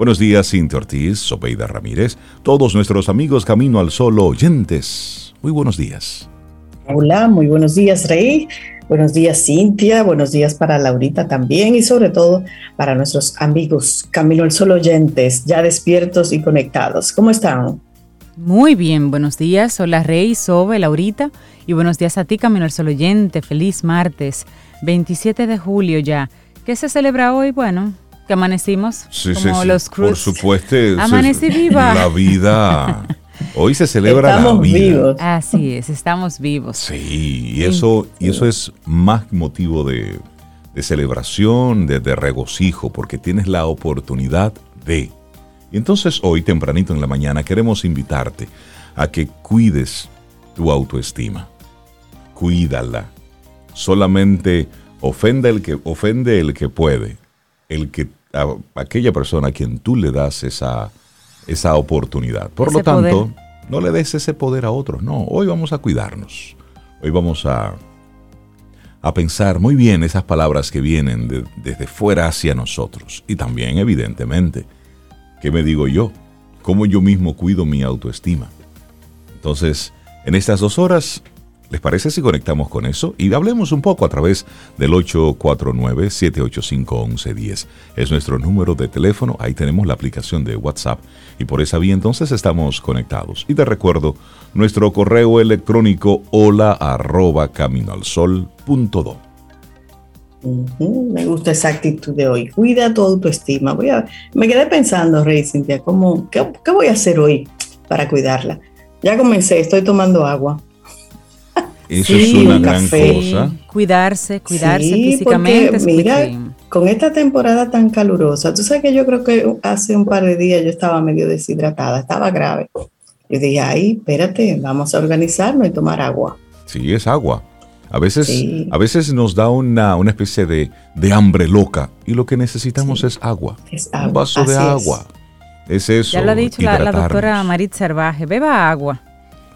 Buenos días, Cintia Ortiz, Sobeida Ramírez, todos nuestros amigos Camino al Sol oyentes. Muy buenos días. Hola, muy buenos días, Rey. Buenos días, Cintia. Buenos días para Laurita también y sobre todo para nuestros amigos Camino al Sol oyentes, ya despiertos y conectados. ¿Cómo están? Muy bien, buenos días. Hola, Rey, Sobe, Laurita. Y buenos días a ti, Camino al Sol oyente. Feliz martes, 27 de julio ya. ¿Qué se celebra hoy? Bueno, que amanecimos sí, como los Cruz. Por supuesto. Amanecí viva. La vida. Hoy se celebra estamos la vida. vivos. Así es, estamos vivos. Sí, y eso, y eso es más motivo de, celebración, de, de, regocijo, porque tienes la oportunidad de. Y entonces hoy, tempranito en la mañana, queremos invitarte a que cuides tu autoestima. Cuídala. Solamente ofende el que, ofende el que puede. El que a aquella persona a quien tú le das esa, esa oportunidad. Por lo tanto, no le des ese poder a otros. No, hoy vamos a cuidarnos. Hoy vamos a, a pensar muy bien esas palabras que vienen desde fuera hacia nosotros. Y también, evidentemente, ¿qué me digo yo? ¿Cómo yo mismo cuido mi autoestima? Entonces, en estas dos horas ¿Les parece si conectamos con eso? Y hablemos un poco a través del 849-785-1110. Es nuestro número de teléfono, ahí tenemos la aplicación de WhatsApp y por esa vía entonces estamos conectados. Y te recuerdo nuestro correo electrónico hola arroba caminoalsol.do. me gusta esa actitud de hoy. Cuida tu autoestima. Voy a, me quedé pensando, Rey Cintia, ¿cómo, ¿qué voy a hacer hoy para cuidarla? Ya comencé, estoy tomando agua eso es una gran cosa. Cuidarse, cuidarse físicamente. mira, con esta temporada tan calurosa, tú sabes que yo creo que hace un par de días yo estaba medio deshidratada, estaba grave. Yo dije, ay, espérate, vamos a organizarnos y tomar agua. Sí, es agua. A veces, a veces nos da una, una especie de, de, hambre loca y lo que necesitamos es agua. Es agua. Un vaso de agua. Es. eso. Ya lo ha dicho la, la, doctora Marit Cervaje, beba agua.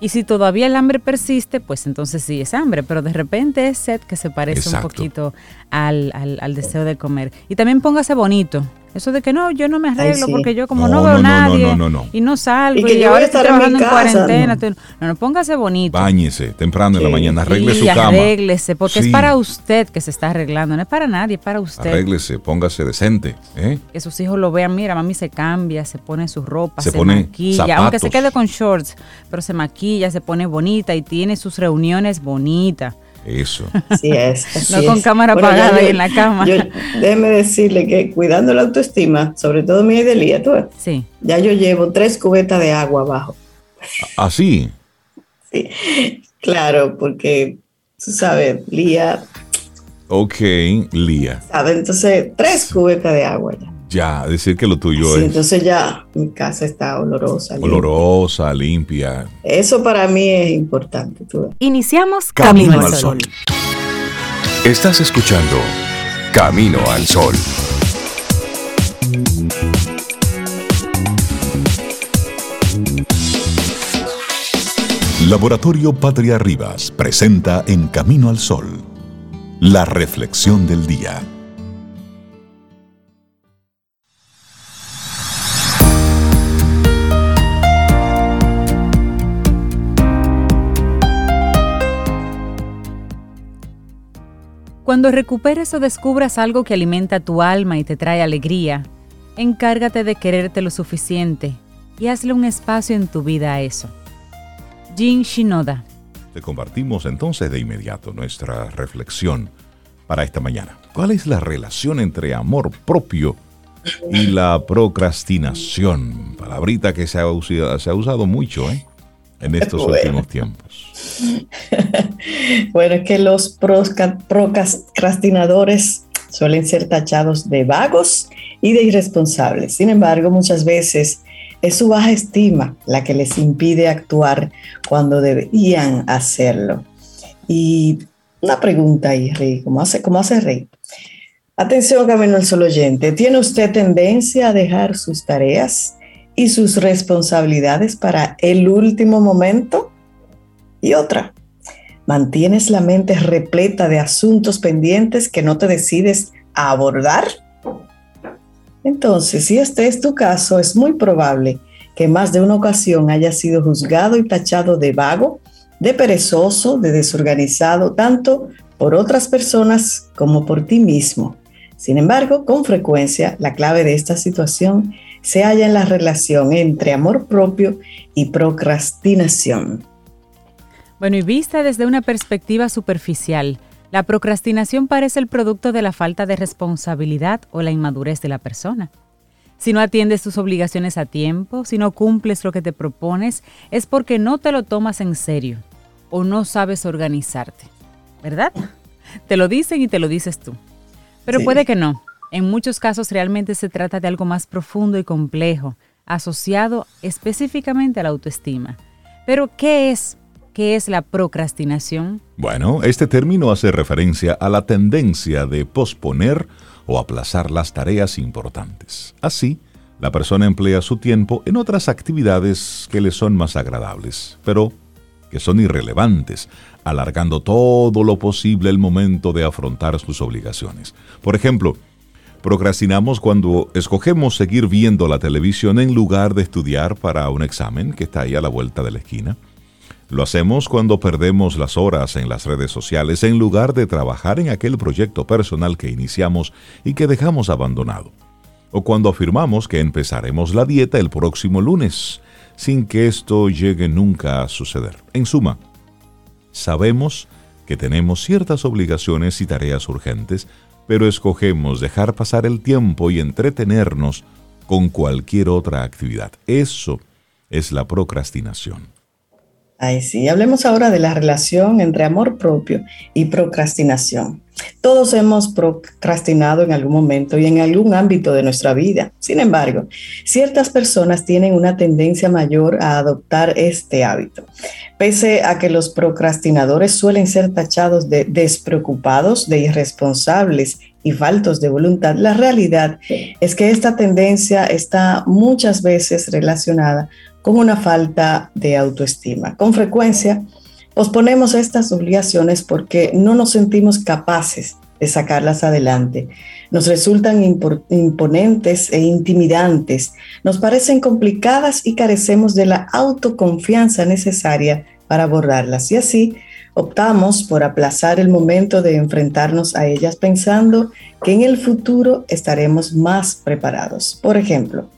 Y si todavía el hambre persiste, pues entonces sí es hambre, pero de repente es sed que se parece un poquito al, al, deseo de comer. Y también póngase bonito. Eso de que no, yo no me arreglo porque yo como no, veo a nadie y no salgo y, ahora estoy trabajando en, cuarentena. No. no, póngase bonito. Báñese temprano en la mañana, arregle su cama. arréglese, porque es para usted que se está arreglando, no es para nadie, es para usted. Arréglese, póngase decente. ¿eh? Que sus hijos lo vean, mira, mami se cambia, se pone su ropa, se, maquilla, aunque se quede con shorts, pero se maquilla, se pone bonita y tiene sus reuniones bonitas. Eso. Así es. no con cámara apagada ahí en la cama. déjeme decirle que cuidando la autoestima, sobre todo mi Edelía, tú sí. ya yo llevo tres cubetas de agua abajo. ¿Así? sí, claro, porque tú sabes, Lía. Ok, Lía. ¿Sabes? Entonces, tres cubetas de agua ya. Ya, decir que lo tuyo sí, es. Entonces ya mi casa está olorosa. Olorosa, limpia. Eso para mí es importante. Iniciamos Camino, al Sol. Estás escuchando Camino al Sol. Laboratorio Patria Rivas presenta En Camino al Sol la reflexión del día. Cuando recuperes o descubras algo que alimenta tu alma y te trae alegría, encárgate de quererte lo suficiente y hazle un espacio en tu vida a eso. Jin Shinoda. Te compartimos entonces de inmediato nuestra reflexión para esta mañana. ¿Cuál es la relación entre amor propio y la procrastinación? Palabrita que se ha usado, se ha usado mucho ¿eh? En estos últimos tiempos. bueno, es que los procrastinadores suelen ser tachados de vagos y de irresponsables. Sin embargo, muchas veces es su baja estima la que les impide actuar cuando deberían hacerlo. Y una pregunta ahí, Rey, ¿cómo hace, cómo hace Rey? Atención, Camino al Solo Oyente, ¿tiene usted tendencia a dejar sus tareas y sus responsabilidades para el último momento? Y otra, ¿mantienes la mente repleta de asuntos pendientes que no te decides a abordar? Entonces, si este es tu caso, es muy probable que más de una ocasión haya sido juzgado y tachado de vago, de perezoso, de desorganizado, tanto por otras personas como por ti mismo. Sin embargo, con frecuencia, la clave de esta situación se halla en la relación entre amor propio y procrastinación. Bueno, y vista desde una perspectiva superficial, la procrastinación parece el producto de la falta de responsabilidad o la inmadurez de la persona. Si no atiendes tus obligaciones a tiempo, si no cumples lo que te propones, es porque no te lo tomas en serio o no sabes organizarte, ¿verdad? Te lo dicen y te lo dices tú. Pero puede que no. En muchos casos realmente se trata de algo más profundo y complejo, asociado específicamente a la autoestima. Pero, ¿qué es? ¿Qué es la procrastinación? Bueno, este término hace referencia a la tendencia de posponer o aplazar las tareas importantes. Así, la persona emplea su tiempo en otras actividades que le son más agradables, pero que son irrelevantes, alargando todo lo posible el momento de afrontar sus obligaciones. Por ejemplo, procrastinamos cuando escogemos seguir viendo la televisión en lugar de estudiar para un examen que está ahí a la vuelta de la esquina. Lo hacemos cuando perdemos las horas en las redes sociales en lugar de trabajar en aquel proyecto personal que iniciamos y que dejamos abandonado. O cuando afirmamos que empezaremos la dieta el próximo lunes, sin que esto llegue nunca a suceder. En suma, sabemos que tenemos ciertas obligaciones y tareas urgentes, pero escogemos dejar pasar el tiempo y entretenernos con cualquier otra actividad. Eso es la procrastinación. Ay, sí, hablemos ahora de la relación entre amor propio y procrastinación. Todos hemos procrastinado en algún momento y en algún ámbito de nuestra vida. Sin embargo, ciertas personas tienen una tendencia mayor a adoptar este hábito. Pese a que los procrastinadores suelen ser tachados de despreocupados, de irresponsables y faltos de voluntad, la realidad es que esta tendencia está muchas veces relacionada con una falta de autoestima. Con frecuencia, posponemos estas obligaciones porque no nos sentimos capaces de sacarlas adelante. Nos resultan imponentes e intimidantes, nos parecen complicadas y carecemos de la autoconfianza necesaria para abordarlas. Y así optamos por aplazar el momento de enfrentarnos a ellas pensando que en el futuro estaremos más preparados. Por ejemplo,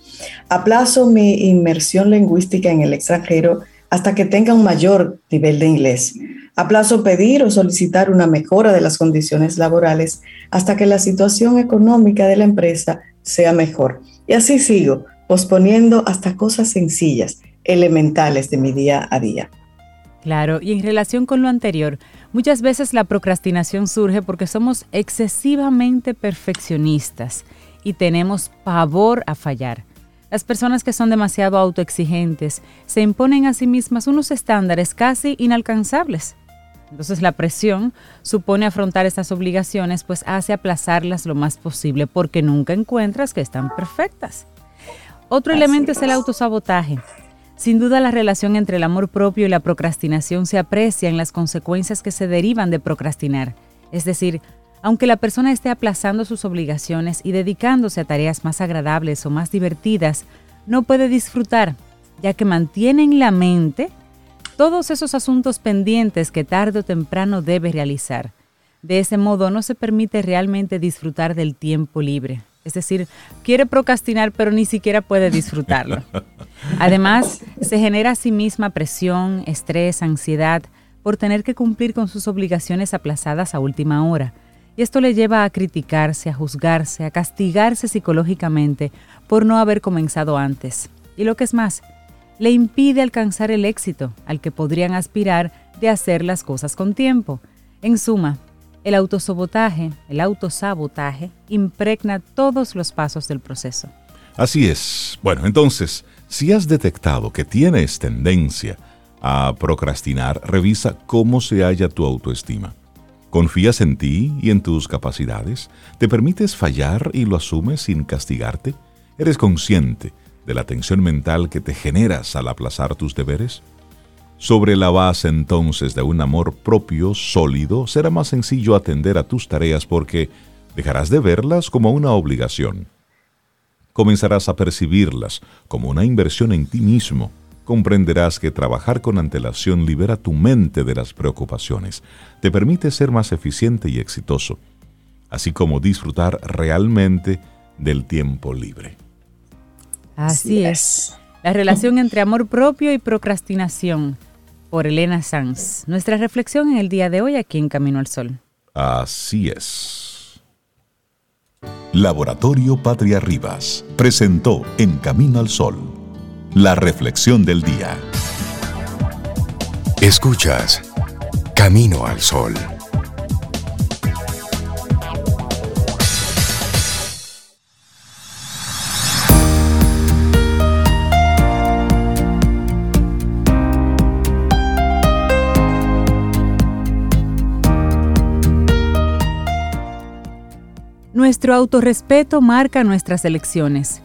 Aplazo mi inmersión lingüística en el extranjero hasta que tenga un mayor nivel de inglés. Aplazo pedir o solicitar una mejora de las condiciones laborales hasta que la situación económica de la empresa sea mejor. Y así sigo, posponiendo hasta cosas sencillas, elementales de mi día a día. Claro, y en relación con lo anterior, muchas veces la procrastinación surge porque somos excesivamente perfeccionistas y tenemos pavor a fallar. Las personas que son demasiado autoexigentes se imponen a sí mismas unos estándares casi inalcanzables. Entonces la presión supone afrontar estas obligaciones, pues hace aplazarlas lo más posible porque nunca encuentras que están perfectas. Otro elemento es el autosabotaje. Sin duda la relación entre el amor propio y la procrastinación se aprecia en las consecuencias que se derivan de procrastinar, es decir, aunque la persona esté aplazando sus obligaciones y dedicándose a tareas más agradables o más divertidas, no puede disfrutar, ya que mantiene en la mente todos esos asuntos pendientes que tarde o temprano debe realizar. De ese modo no se permite realmente disfrutar del tiempo libre. Es decir, quiere procrastinar pero ni siquiera puede disfrutarlo. Además, se genera a sí misma presión, estrés, ansiedad por tener que cumplir con sus obligaciones aplazadas a última hora y esto le lleva a criticarse, a juzgarse, a castigarse psicológicamente por no haber comenzado antes. Y lo que es más, le impide alcanzar el éxito al que podrían aspirar de hacer las cosas con tiempo. En suma, el autosabotaje, el autosabotaje impregna todos los pasos del proceso. Así es. Bueno, entonces, si has detectado que tienes tendencia a procrastinar, revisa cómo se halla tu autoestima. ¿Confías en ti y en tus capacidades? ¿Te permites fallar y lo asumes sin castigarte? ¿Eres consciente de la tensión mental que te generas al aplazar tus deberes? Sobre la base entonces de un amor propio sólido, será más sencillo atender a tus tareas porque dejarás de verlas como una obligación. comenzarás a percibirlas como una inversión en ti mismo. Comprenderás que trabajar con antelación libera tu mente de las preocupaciones, te permite ser más eficiente y exitoso, así como disfrutar realmente del tiempo libre. Así es. La relación entre amor propio y procrastinación, por Elena Sanz. Nuestra reflexión en el día de hoy aquí en Camino al Sol. Así es. Laboratorio Patria Rivas presentó En Camino al Sol la reflexión del día. Escuchas Camino al Sol. Nuestro autorrespeto marca nuestras elecciones.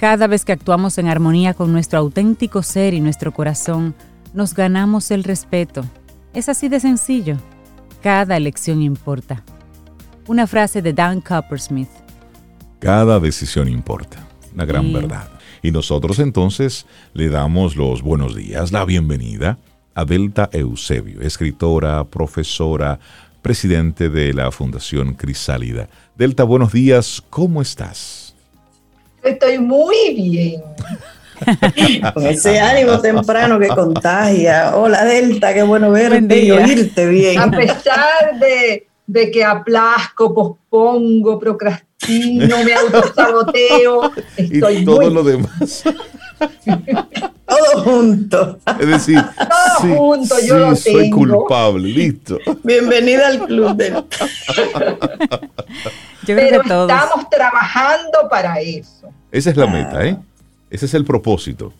Cada vez que actuamos en armonía con nuestro auténtico ser y nuestro corazón, nos ganamos el respeto. Es así de sencillo. Cada elección importa. Una frase de Dan Coppersmith. Cada decisión importa. Una gran verdad. Y nosotros entonces le damos los buenos días, la bienvenida a Delta Eusebio, escritora, profesora, presidente de la Fundación Crisálida. Delta, buenos días, ¿cómo estás? Estoy muy bien. Con ese ánimo temprano que contagia. Hola Delta, qué bueno verte y oírte bien. A pesar de, de que aplazco, pospongo, procrastino, me autosaboteo, estoy y todo lo demás. Todo junto. Es decir, todo junto, yo lo tengo. soy culpable, listo. Bienvenida al club de. Pero estamos trabajando para eso. Esa es la meta, ¿eh? Ese es el propósito.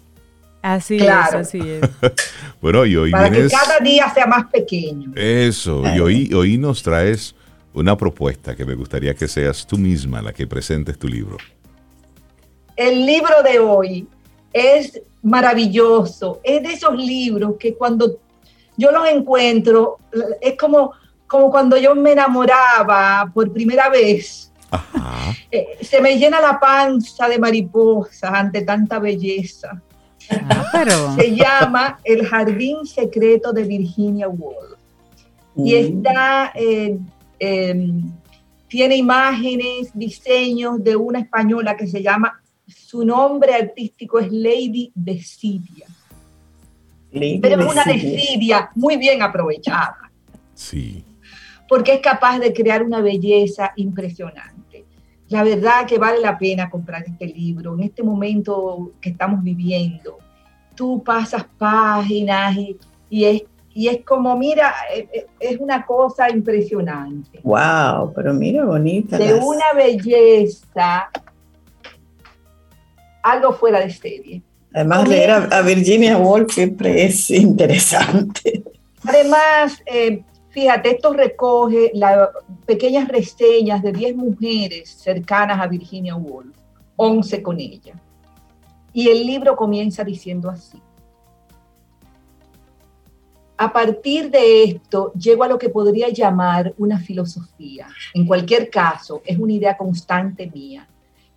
Así es, así es. bueno, y hoy Para que cada día sea más pequeño. Eso, y hoy, hoy nos traes una propuesta que me gustaría que seas tú misma la que presentes tu libro. El libro de hoy es maravilloso. Es de esos libros que cuando yo los encuentro, es como, como cuando yo me enamoraba por primera vez. Eh, se me llena la panza de mariposas ante tanta belleza. Ah, se llama El Jardín Secreto de Virginia Woolf. Y mm. está, eh, tiene imágenes, diseños de una española que se llama su nombre artístico es Lady Desidia. Pero es una desidia muy bien aprovechada. Sí. Porque es capaz de crear una belleza impresionante. La verdad que vale la pena comprar este libro en este momento que estamos viviendo. Tú pasas páginas y, y es y es como, mira, e, e, es una cosa impresionante. Wow, pero mira, bonita. De una belleza algo fuera de serie. Además, leer a, Virginia Woolf siempre es interesante. Además, eh, fíjate, esto recoge las pequeñas reseñas de 10 mujeres cercanas a Virginia Woolf, 11 con ella. Y el libro comienza diciendo así. A partir de esto, llego a lo que podría llamar una filosofía. En cualquier caso, es una idea constante mía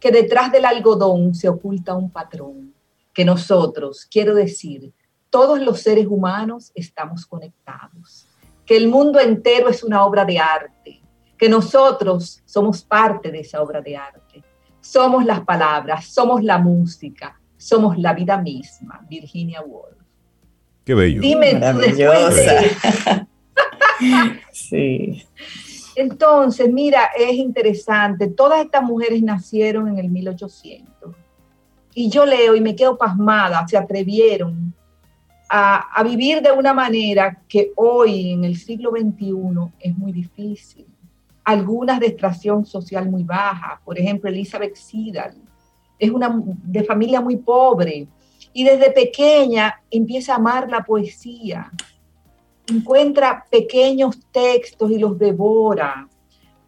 que detrás del algodón se oculta un patrón, que nosotros, quiero decir, todos los seres humanos estamos conectados, que el mundo entero es una obra de arte, que nosotros somos parte de esa obra de arte. Somos las palabras, somos la música, somos la vida misma. Virginia Woolf. Qué bello. Dime Maravillosa. sí. Entonces, mira, es interesante, todas estas mujeres nacieron en el 1800 y yo leo y me quedo pasmada, se atrevieron a, vivir de una manera que hoy en el siglo XXI es muy difícil. Algunas de extracción social muy baja, por ejemplo, Elizabeth Sidal, es una de familia muy pobre. Y desde pequeña empieza a amar la poesía, encuentra pequeños textos y los devora,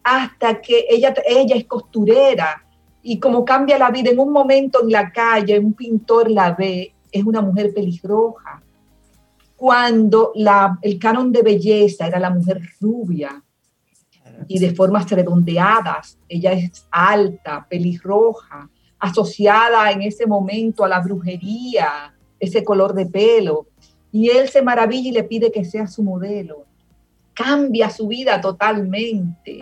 hasta que ella, ella es costurera y como cambia la vida en un momento en la calle, un pintor la ve, es una mujer peligrosa. Cuando la, el canon de belleza era la mujer rubia y de formas redondeadas, ella es alta, pelirroja, asociada en ese momento a la brujería, ese color de pelo. Y él se maravilla y le pide que sea su modelo. Cambia su vida totalmente.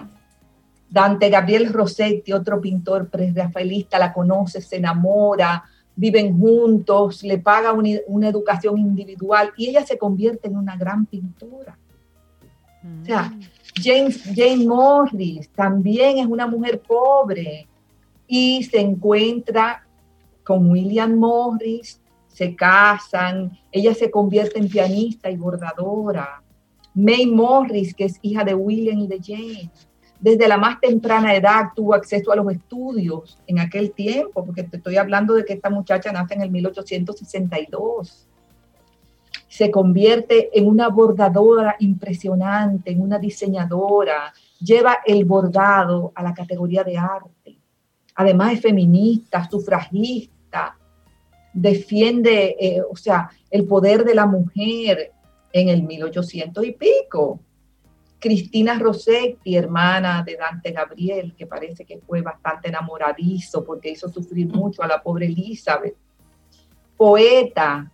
Dante Gabriel Rossetti, otro pintor pre-rafaelista, la conoce, se enamora, viven juntos, le paga una, educación individual y ella se convierte en una gran pintora. O sea, mm. James, Jane Morris también es una mujer pobre y se encuentra con William Morris, se casan, ella se convierte en pianista y bordadora. May Morris, que es hija de William y de Jane, desde la más temprana edad tuvo acceso a los estudios en aquel tiempo, porque te estoy hablando de que esta muchacha nace en el 1862 se convierte en una bordadora impresionante, en una diseñadora, lleva el bordado a la categoría de arte. Además es feminista, sufragista, defiende, eh, o sea, el poder de la mujer en el 1800 y pico. Cristina Rossetti, hermana de Dante Gabriel, que parece que fue bastante enamoradizo porque hizo sufrir mucho a la pobre Elizabeth. Poeta,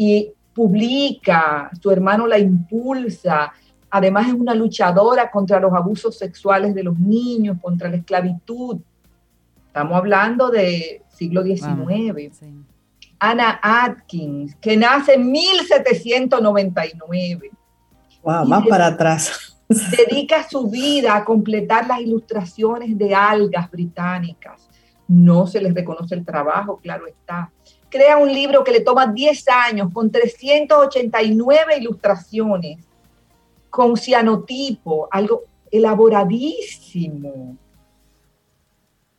y publica, su hermano la impulsa, además es una luchadora contra los abusos sexuales de los niños, contra la esclavitud. Estamos hablando de siglo XIX. Ana Atkins, que nace en 1799. Wow, más para atrás. Dedica su vida a completar las ilustraciones de algas británicas. No se les reconoce el trabajo, claro está crea un libro que le toma 10 años con 389 ilustraciones, con cianotipo, algo elaboradísimo.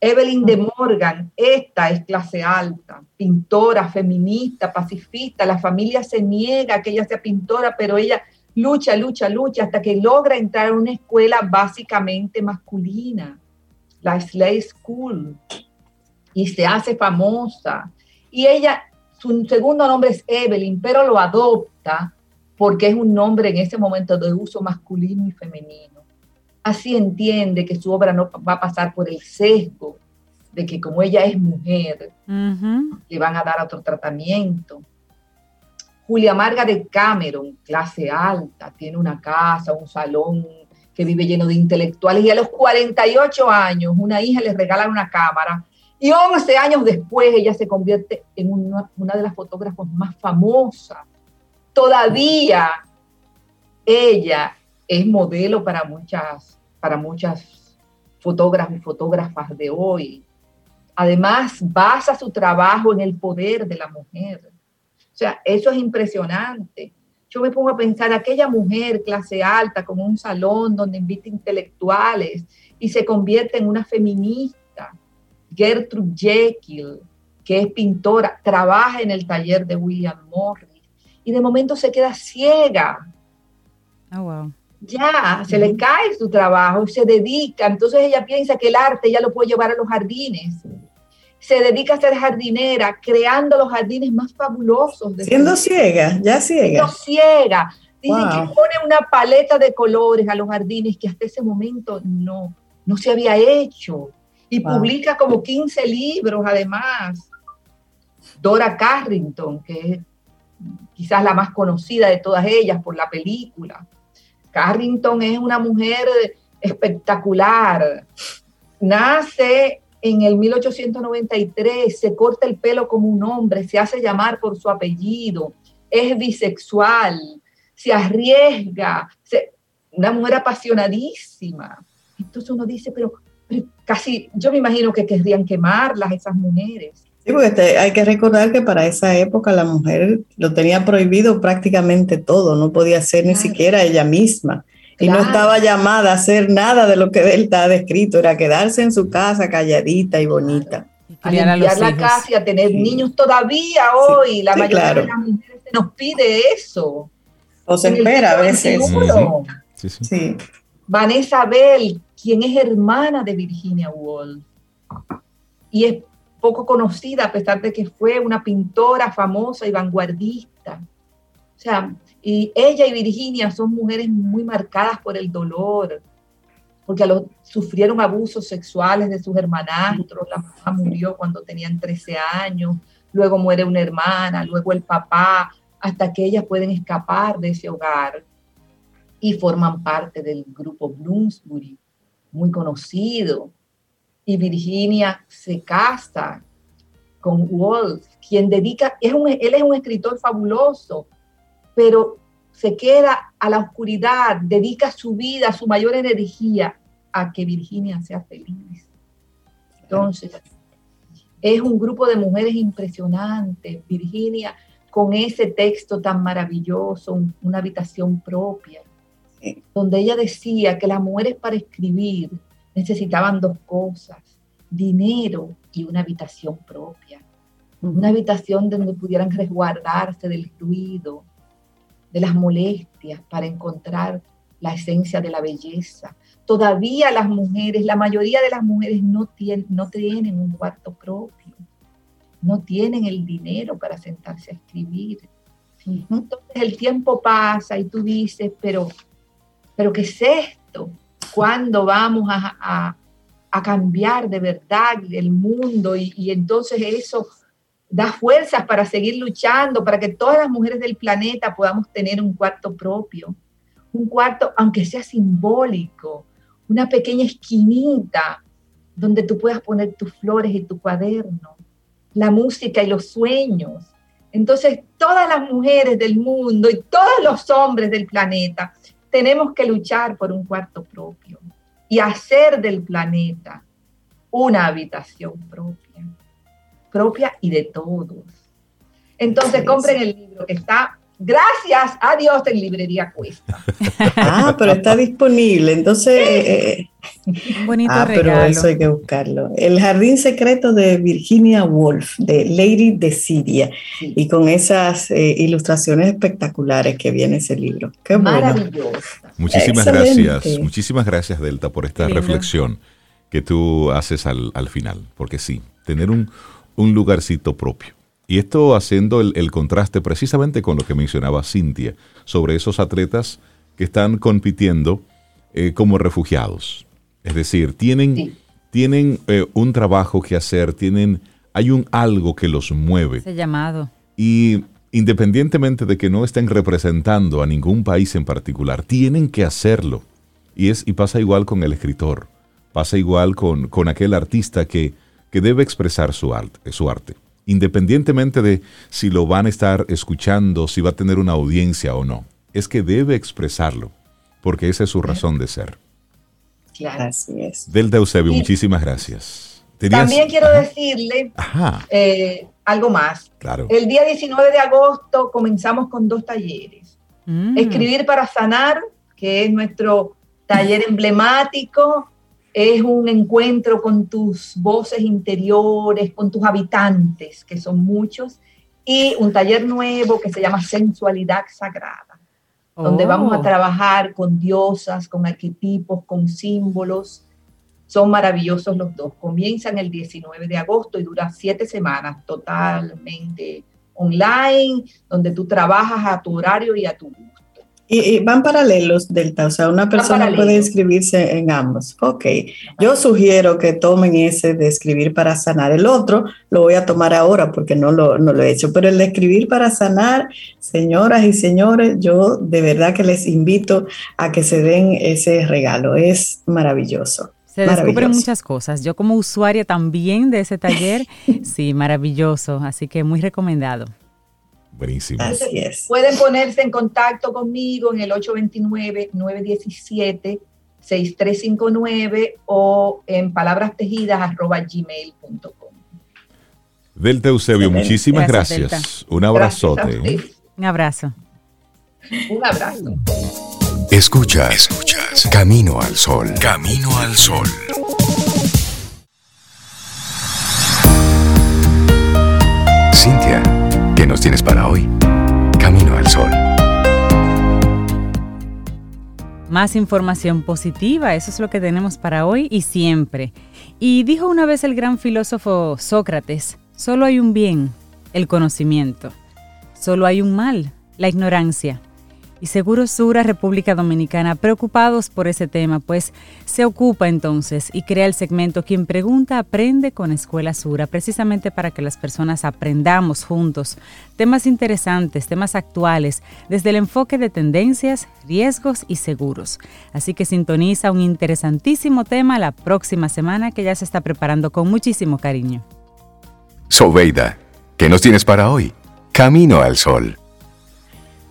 Evelyn de Morgan, esta es clase alta, pintora, feminista, pacifista. La familia se niega a que ella sea pintora, pero ella lucha, lucha, lucha hasta que logra entrar a una escuela básicamente masculina, la Slade School, y se hace famosa y ella, su segundo nombre es Evelyn, pero lo adopta porque es un nombre en ese momento de uso masculino y femenino. Así entiende que su obra no va a pasar por el sesgo de que como ella es mujer, le van a dar otro tratamiento. Julia de Cameron, clase alta, tiene una casa, un salón que vive lleno de intelectuales y a los 48 años una hija le regala una cámara y 11 años después ella se convierte en una, de las fotógrafas más famosas. Todavía ella es modelo para muchas, para muchas fotógrafas y fotógrafas de hoy. Además, basa su trabajo en el poder de la mujer. O sea, eso es impresionante. Yo me pongo a pensar, aquella mujer clase alta con un salón donde invita intelectuales y se convierte en una feminista Gertrude Jekyll, que es pintora, trabaja en el taller de William Morris y de momento se queda ciega. Oh, ya, se le cae su trabajo y se dedica. Entonces ella piensa que el arte ya lo puede llevar a los jardines. Se dedica a ser jardinera, creando los jardines más fabulosos. Siendo ciega, ya ciega. Siendo ciega. Dice que pone una paleta de colores a los jardines que hasta ese momento no, no se había hecho y publica como 15 libros además. Dora Carrington, que es quizás la más conocida de todas ellas por la película. Carrington es una mujer espectacular. Nace en el 1893, se corta el pelo como un hombre, se hace llamar por su apellido, es bisexual, se arriesga, una mujer apasionadísima. Entonces uno dice, pero casi, yo me imagino que querrían quemarlas esas mujeres. Sí, porque hay que recordar que para esa época la mujer lo tenía prohibido prácticamente todo, no podía ser ni siquiera ella misma. Y no estaba llamada a hacer nada de lo que él está descrito, era quedarse en su casa calladita y bonita. A limpiar la casa y a tener niños todavía hoy. La mayoría de las mujeres se nos pide eso. O se espera a veces. Sí, Vanessa Bell, quien es hermana de Virginia Woolf. Y es poco conocida a pesar de que fue una pintora famosa y vanguardista. O sea, y ella y Virginia son mujeres muy marcadas por el dolor, porque sufrieron abusos sexuales de sus hermanastros, la mamá murió cuando tenían 13 años, luego muere una hermana, luego el papá, hasta que ellas pueden escapar de ese hogar y forman parte del grupo Bloomsbury, muy conocido. Y Virginia se casa con Wolf, quien dedica, es un, él es un escritor fabuloso, pero se queda a la oscuridad, dedica su vida, su mayor energía a que Virginia sea feliz. Entonces, es un grupo de mujeres impresionantes. Virginia, con ese texto tan maravilloso, una habitación propia, donde ella decía que las mujeres para escribir necesitaban dos cosas, dinero y una habitación propia. Una habitación donde pudieran resguardarse del ruido, de las molestias, para encontrar la esencia de la belleza. Todavía las mujeres, la mayoría de las mujeres no tienen, no tienen un cuarto propio, no tienen el dinero para sentarse a escribir. Entonces el tiempo pasa y tú dices, pero, pero ¿qué es esto? ¿Cuándo vamos a, cambiar de verdad el mundo? Y, y entonces eso da fuerzas para seguir luchando, para que todas las mujeres del planeta podamos tener un cuarto propio un cuarto, aunque sea simbólico, una pequeña esquinita donde tú puedas poner tus flores y tu cuaderno, la música y los sueños. Entonces, todas las mujeres del mundo y todos los hombres del planeta tenemos que luchar por un cuarto propio y hacer del planeta una habitación propia, propia y de todos. Entonces, compren el libro que está Gracias a Dios en librería cuesta. ah, pero está disponible. Entonces, eh, eh, bonito ah, pero eso hay que buscarlo. El jardín secreto de Virginia Woolf, de Lady de Siria, y con esas eh, ilustraciones espectaculares que viene ese libro. Qué Maravilloso. Muchísimas gracias, muchísimas gracias Delta por esta reflexión que tú haces al, final, porque sí, tener un, un lugarcito propio y esto haciendo el, contraste precisamente con lo que mencionaba Cintia sobre esos atletas que están compitiendo eh, como refugiados. Es decir, tienen, tienen eh, un trabajo que hacer, tienen, hay un algo que los mueve. Ese llamado. Y independientemente de que no estén representando a ningún país en particular, tienen que hacerlo. Y, es, y pasa igual con el escritor, pasa igual con, con aquel artista que, que debe expresar su arte, su arte independientemente de si lo van a estar escuchando, si va a tener una audiencia o no. Es que debe expresarlo, porque esa es su razón de ser. Claro, así es. Del Eusebio, muchísimas gracias. También quiero decirle eh, algo más. Claro. El día 19 de agosto comenzamos con dos talleres. Mm. Escribir para sanar, que es nuestro taller emblemático es un encuentro con tus voces interiores, con tus habitantes, que son muchos, y un taller nuevo que se llama Sensualidad Sagrada, donde vamos a oh. trabajar con diosas, con arquetipos, con símbolos. Son maravillosos los dos. Comienzan el 19 de agosto y dura siete semanas totalmente online, donde tú trabajas a tu horario y a tu gusto. Y, van paralelos, Delta, o sea, una persona puede inscribirse en ambos. Ok, yo sugiero que tomen ese de escribir para sanar. El otro lo voy a tomar ahora porque no lo, no lo he hecho, pero el de escribir para sanar, señoras y señores, yo de verdad que les invito a que se den ese regalo. Es maravilloso. Se descubren muchas cosas. Yo como usuaria también de ese taller, sí, maravilloso. Así que muy recomendado. Buenísimo. Así es. Pueden ponerse en contacto conmigo en el 829-917-6359 o en palabrastejidas.gmail.com. Delta Eusebio, muchísimas gracias. Un abrazote. Un abrazo. Un abrazo. Escuchas, escuchas. Camino al sol. Camino al sol. ¿Qué nos tienes para hoy? Camino al Sol. Más información positiva, eso es lo que tenemos para hoy y siempre. Y dijo una vez el gran filósofo Sócrates, solo hay un bien, el conocimiento. Solo hay un mal, la ignorancia. Y Seguro Sura República Dominicana preocupados por ese tema, pues se ocupa entonces y crea el segmento Quien pregunta aprende con Escuela Sura, precisamente para que las personas aprendamos juntos temas interesantes, temas actuales, desde el enfoque de tendencias, riesgos y seguros. Así que sintoniza un interesantísimo tema la próxima semana que ya se está preparando con muchísimo cariño. Sobeida, ¿qué nos tienes para hoy? Camino al sol.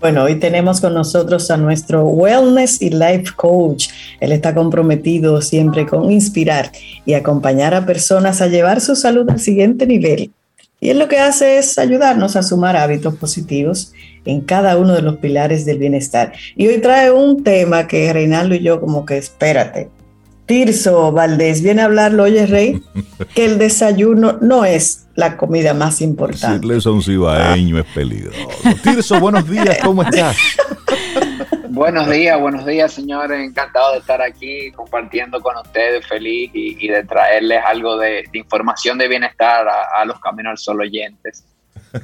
Bueno, hoy tenemos con nosotros a nuestro Wellness y Life Coach. Él está comprometido siempre con inspirar y acompañar a personas a llevar su salud al siguiente nivel. Y él lo que hace es ayudarnos a sumar hábitos positivos en cada uno de los pilares del bienestar. Y hoy trae un tema que Reinaldo y yo como que espérate. Tirso Valdés viene a hablarlo, oye Rey, que el desayuno no es la comida más importante. Decirle eso a un cibaeño es peligroso. Tirso, buenos días, ¿cómo estás? Buenos días, buenos días, señores. Encantado de estar aquí compartiendo con ustedes, feliz y, de traerles algo de, información de bienestar a, los Caminos al Sol oyentes.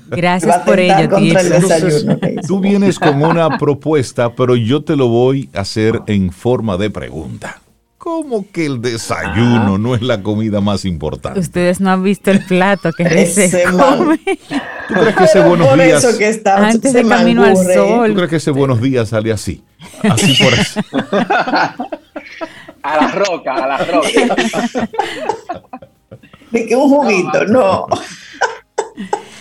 Gracias por ello, Tirso. Tú vienes con una propuesta, pero yo te lo voy a hacer en forma de pregunta. ¿Cómo que el desayuno no es la comida más importante? Ustedes no han visto el plato que se come. ¿Tú crees que ese buenos días antes de camino al sol? ¿Tú crees que ese buenos días sale así? Así por así. a la roca, a la roca. De que un juguito, no.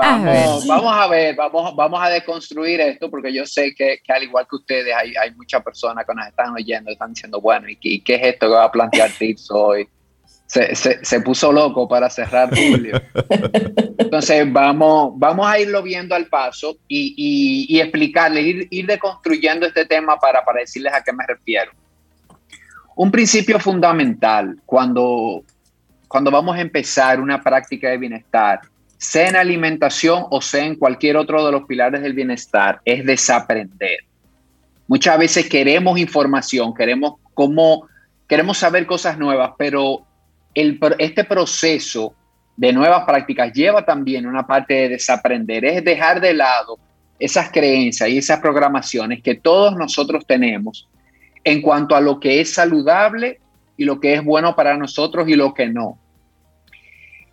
Vamos, vamos a ver, vamos, vamos a deconstruir esto porque yo sé que, que al igual que ustedes hay, hay, muchas personas que nos están oyendo y están diciendo, bueno, ¿y, qué es esto que va a plantear Tips hoy? Se, se, se, puso loco para cerrar julio. Entonces vamos, vamos a irlo viendo al paso y, y, y explicarle, ir, ir, deconstruyendo este tema para, para decirles a qué me refiero. Un principio fundamental cuando, cuando vamos a empezar una práctica de bienestar sea en alimentación o sea en cualquier otro de los pilares del bienestar, es desaprender. Muchas veces queremos información, queremos cómo, queremos saber cosas nuevas, pero el, este proceso de nuevas prácticas lleva también una parte de desaprender, es dejar de lado esas creencias y esas programaciones que todos nosotros tenemos en cuanto a lo que es saludable y lo que es bueno para nosotros y lo que no.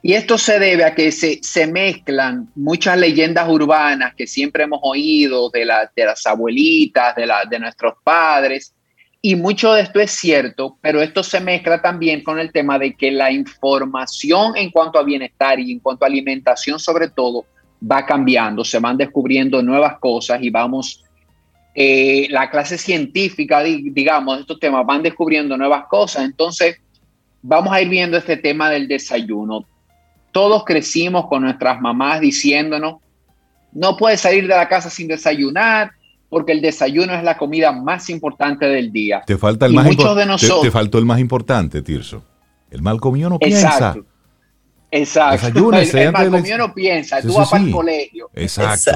Y esto se debe a que se, mezclan muchas leyendas urbanas que siempre hemos oído de, las abuelitas, de, nuestros padres, y mucho de esto es cierto, pero esto se mezcla también con el tema de que la información en cuanto a bienestar y en cuanto a alimentación sobre todo va cambiando, se van descubriendo nuevas cosas y vamos, eh, la clase científica, digamos, estos temas van descubriendo nuevas cosas. Entonces, vamos a ir viendo este tema del desayuno. Todos crecimos con nuestras mamás diciéndonos, no puedes salir de la casa sin desayunar, porque el desayuno es la comida más importante del día. Te falta el más importante. Te, faltó el más importante, Tirso. El mal comido no piensa. Exacto. Exacto. el, mal comido no piensa. Tú vas para el colegio. Exacto.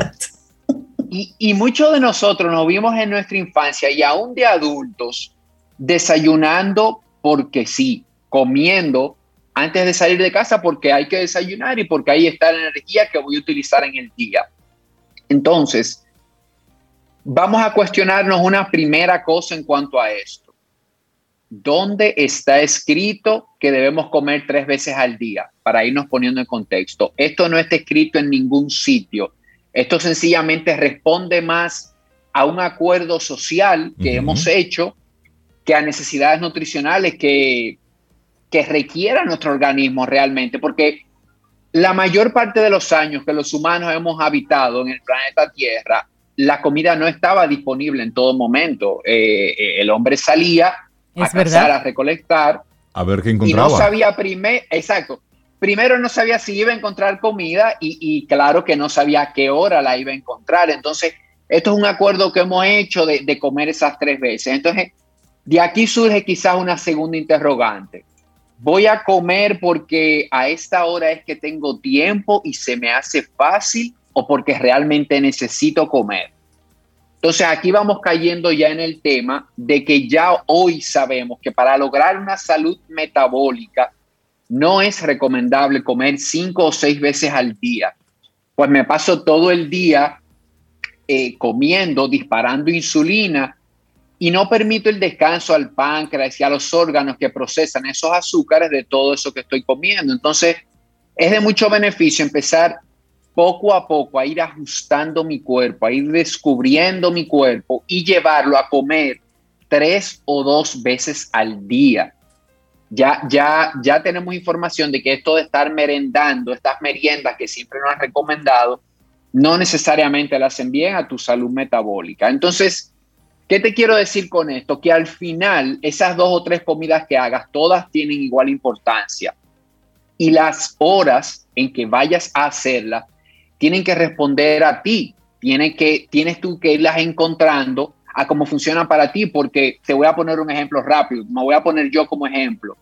Y, y muchos de nosotros nos vimos en nuestra infancia y aún de adultos desayunando porque sí, comiendo antes de salir de casa porque hay que desayunar y porque ahí está la energía que voy a utilizar en el día. Entonces, vamos a cuestionarnos una primera cosa en cuanto a esto. ¿Dónde está escrito que debemos comer tres veces al día? Para irnos poniendo en contexto. Esto no está escrito en ningún sitio. Esto sencillamente responde más a un acuerdo social que hemos hecho que a necesidades nutricionales que que requiera nuestro organismo realmente, porque la mayor parte de los años que los humanos hemos habitado en el planeta Tierra, la comida no estaba disponible en todo momento. Eh, eh, el hombre salía a cazar, a recolectar. A ver qué encontraba. Y no sabía primero, exacto. Primero no sabía si iba a encontrar comida y, claro que no sabía a qué hora la iba a encontrar. Entonces, esto es un acuerdo que hemos hecho de, de comer esas tres veces. Entonces, de aquí surge quizás una segunda interrogante voy a comer porque a esta hora es que tengo tiempo y se me hace fácil o porque realmente necesito comer. Entonces aquí vamos cayendo ya en el tema de que ya hoy sabemos que para lograr una salud metabólica no es recomendable comer cinco o seis veces al día. Pues me paso todo el día eh, comiendo, disparando insulina y no permito el descanso al páncreas y a los órganos que procesan esos azúcares de todo eso que estoy comiendo. Entonces, es de mucho beneficio empezar poco a poco a ir ajustando mi cuerpo, a ir descubriendo mi cuerpo y llevarlo a comer tres o dos veces al día. Ya, ya, ya tenemos información de que esto de estar merendando, estas meriendas que siempre nos han recomendado, no necesariamente le hacen bien a tu salud metabólica. Entonces, ¿qué te quiero decir con esto? Que al final esas dos o tres comidas que hagas, todas tienen igual importancia. Y las horas en que vayas a hacerlas tienen que responder a ti. Tiene que, tienes tú que irlas encontrando a cómo funcionan para ti, porque te voy a poner un ejemplo rápido, me voy a poner yo como ejemplo.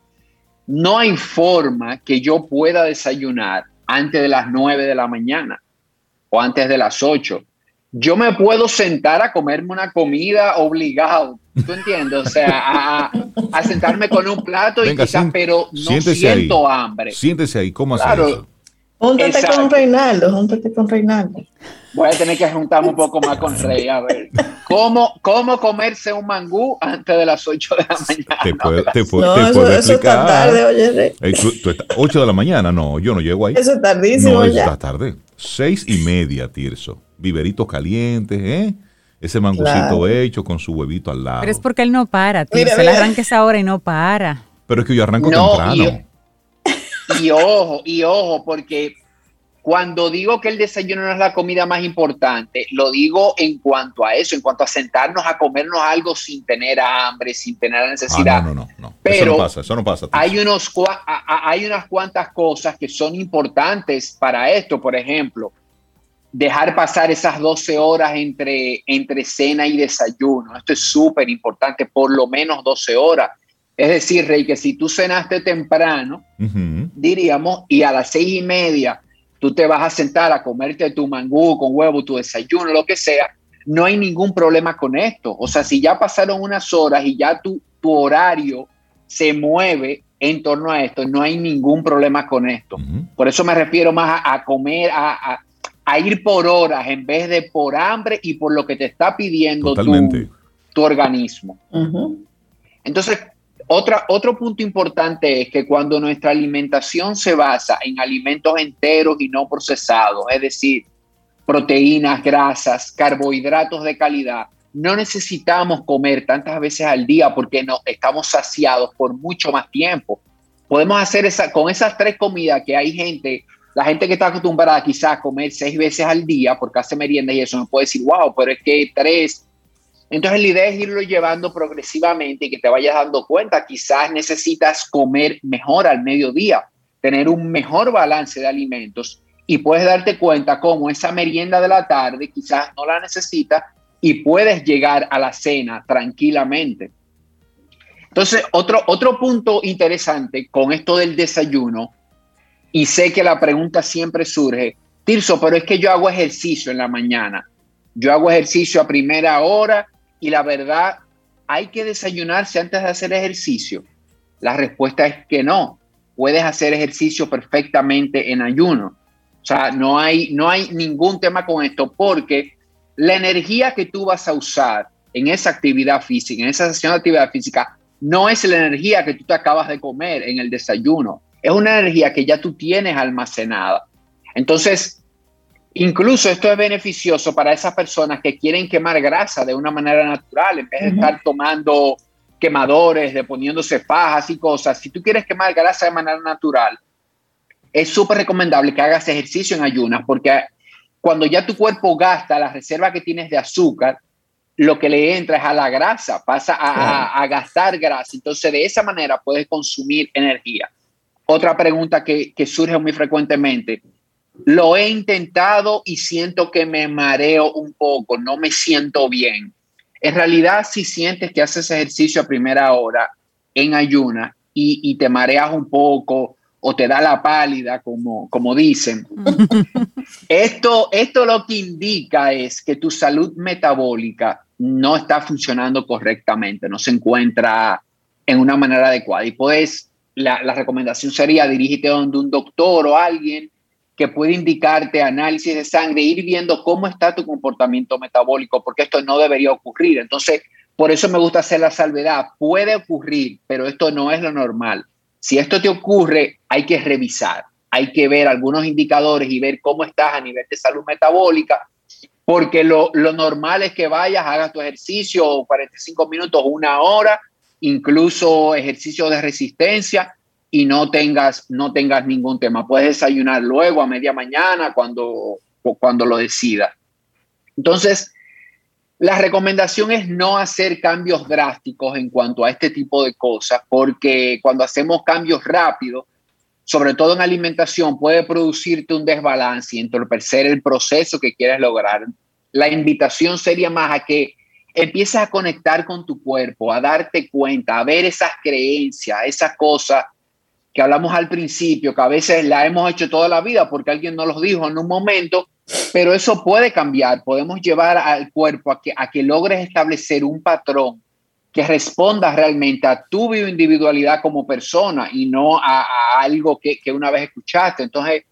No hay forma que yo pueda desayunar antes de las 9 de la mañana o antes de las 8. Yo me puedo sentar a comerme una comida obligado, ¿tú entiendes? O sea, a, sentarme con un plato y quizás, pero no siento hambre. Siéntese ahí, ¿cómo hacer eso? Júntate con Reinaldo, júntate con Reinaldo. Voy a tener que juntarme un poco más con Rey, a ver. ¿Cómo, cómo comerse un mangú antes de las 8 de la mañana? Te puedo, te puedo, no, eso, eso está tarde, oye, Rey. 8 de la mañana, no, yo no llego ahí. Eso es tardísimo no, ya. está tarde. Seis y media, Tirso. Viveritos calientes, ¿eh? Ese mangucito hecho con su huevito al lado. Pero es porque él no para, Tirso. Él arranca esa hora y no para. Pero es que yo arranco temprano. Y ojo, y ojo, porque cuando digo que el desayuno no es la comida más importante, lo digo en cuanto a eso, en cuanto a sentarnos a comernos algo sin tener hambre, sin tener la necesidad. Ah, no, no, no, Pero eso no pasa, eso no pasa. Hay, unos, hay unas cuantas cosas que son importantes para esto. Por ejemplo, dejar pasar esas 12 horas entre, entre cena y desayuno. Esto es súper importante, por lo menos 12 horas. Es decir, Rey, que si tú cenaste temprano, diríamos, y a las seis y media tú te vas a sentar a comerte tu mangú con huevo, tu desayuno, lo que sea, no hay ningún problema con esto. O sea, si ya pasaron unas horas y ya tu, tu horario se mueve en torno a esto, no hay ningún problema con esto. Por eso me refiero más a, comer, a, a, ir por horas en vez de por hambre y por lo que te está pidiendo tu, tu, organismo. Entonces, otro punto importante es que cuando nuestra alimentación se basa en alimentos enteros y no procesados, es decir, proteínas, grasas, carbohidratos de calidad, no necesitamos comer tantas veces al día porque no estamos saciados por mucho más tiempo. Podemos hacer esa, con esas tres comidas que hay gente, la gente que está acostumbrada quizás a comer seis veces al día porque hace merienda y eso, no puede decir, wow, pero es que tres entonces la idea es irlo llevando progresivamente y que te vayas dando cuenta, quizás necesitas comer mejor al mediodía, tener un mejor balance de alimentos y puedes darte cuenta cómo esa merienda de la tarde quizás no la necesitas y puedes llegar a la cena tranquilamente. Entonces, otro, otro punto interesante con esto del desayuno, y sé que la pregunta siempre surge, Tirso, pero es que yo hago ejercicio en la mañana. Yo hago ejercicio a primera hora y la verdad, ¿hay que desayunarse antes de hacer ejercicio? La respuesta es que no. Puedes hacer ejercicio perfectamente en ayuno. O sea, no hay, no hay ningún tema con esto porque la energía que tú vas a usar en esa actividad física, en esa sesión de actividad física, no es la energía que tú te acabas de comer en el desayuno. Es una energía que ya tú tienes almacenada. Entonces, Incluso esto es beneficioso para esas personas que quieren quemar grasa de una manera natural, en vez de estar tomando quemadores, de poniéndose fajas y cosas. Si tú quieres quemar grasa de manera natural, es súper recomendable que hagas ejercicio en ayunas, porque cuando ya tu cuerpo gasta la reserva que tienes de azúcar, lo que le entra es a la grasa, pasa a, gastar grasa. Entonces, de esa manera puedes consumir energía. Otra pregunta que, que surge muy frecuentemente, lo he intentado y siento que me mareo un poco, no me siento bien. En realidad, si sientes que haces ejercicio a primera hora en ayuna y, te mareas un poco o te da la pálida, como, como dicen, esto, esto lo que indica es que tu salud metabólica no está funcionando correctamente, no se encuentra en una manera adecuada. Y pues la, recomendación sería dirígete donde un doctor o alguien que puede indicarte análisis de sangre, ir viendo cómo está tu comportamiento metabólico, porque esto no debería ocurrir. Entonces, por eso me gusta hacer la salvedad. Puede ocurrir, pero esto no es lo normal. Si esto te ocurre, hay que revisar, hay que ver algunos indicadores y ver cómo estás a nivel de salud metabólica, porque lo, lo normal es que vayas, hagas tu ejercicio 45 minutos, una hora, incluso ejercicio de resistencia y no tengas, no tengas ningún tema. Puedes desayunar luego a media mañana cuando, cuando lo decidas. Entonces, la recomendación es no hacer cambios drásticos en cuanto a este tipo de cosas, porque cuando hacemos cambios rápidos, sobre todo en alimentación, puede producirte un desbalance y entorpecer el proceso que quieres lograr. La invitación sería más a que empieces a conectar con tu cuerpo, a darte cuenta, a ver esas creencias, esas cosas que hablamos al principio, que a veces la hemos hecho toda la vida porque alguien nos lo dijo en un momento, pero eso puede cambiar. Podemos llevar al cuerpo a que, a que logres establecer un patrón que responda realmente a tu bioindividualidad como persona y no a, algo que, que una vez escuchaste. Entonces,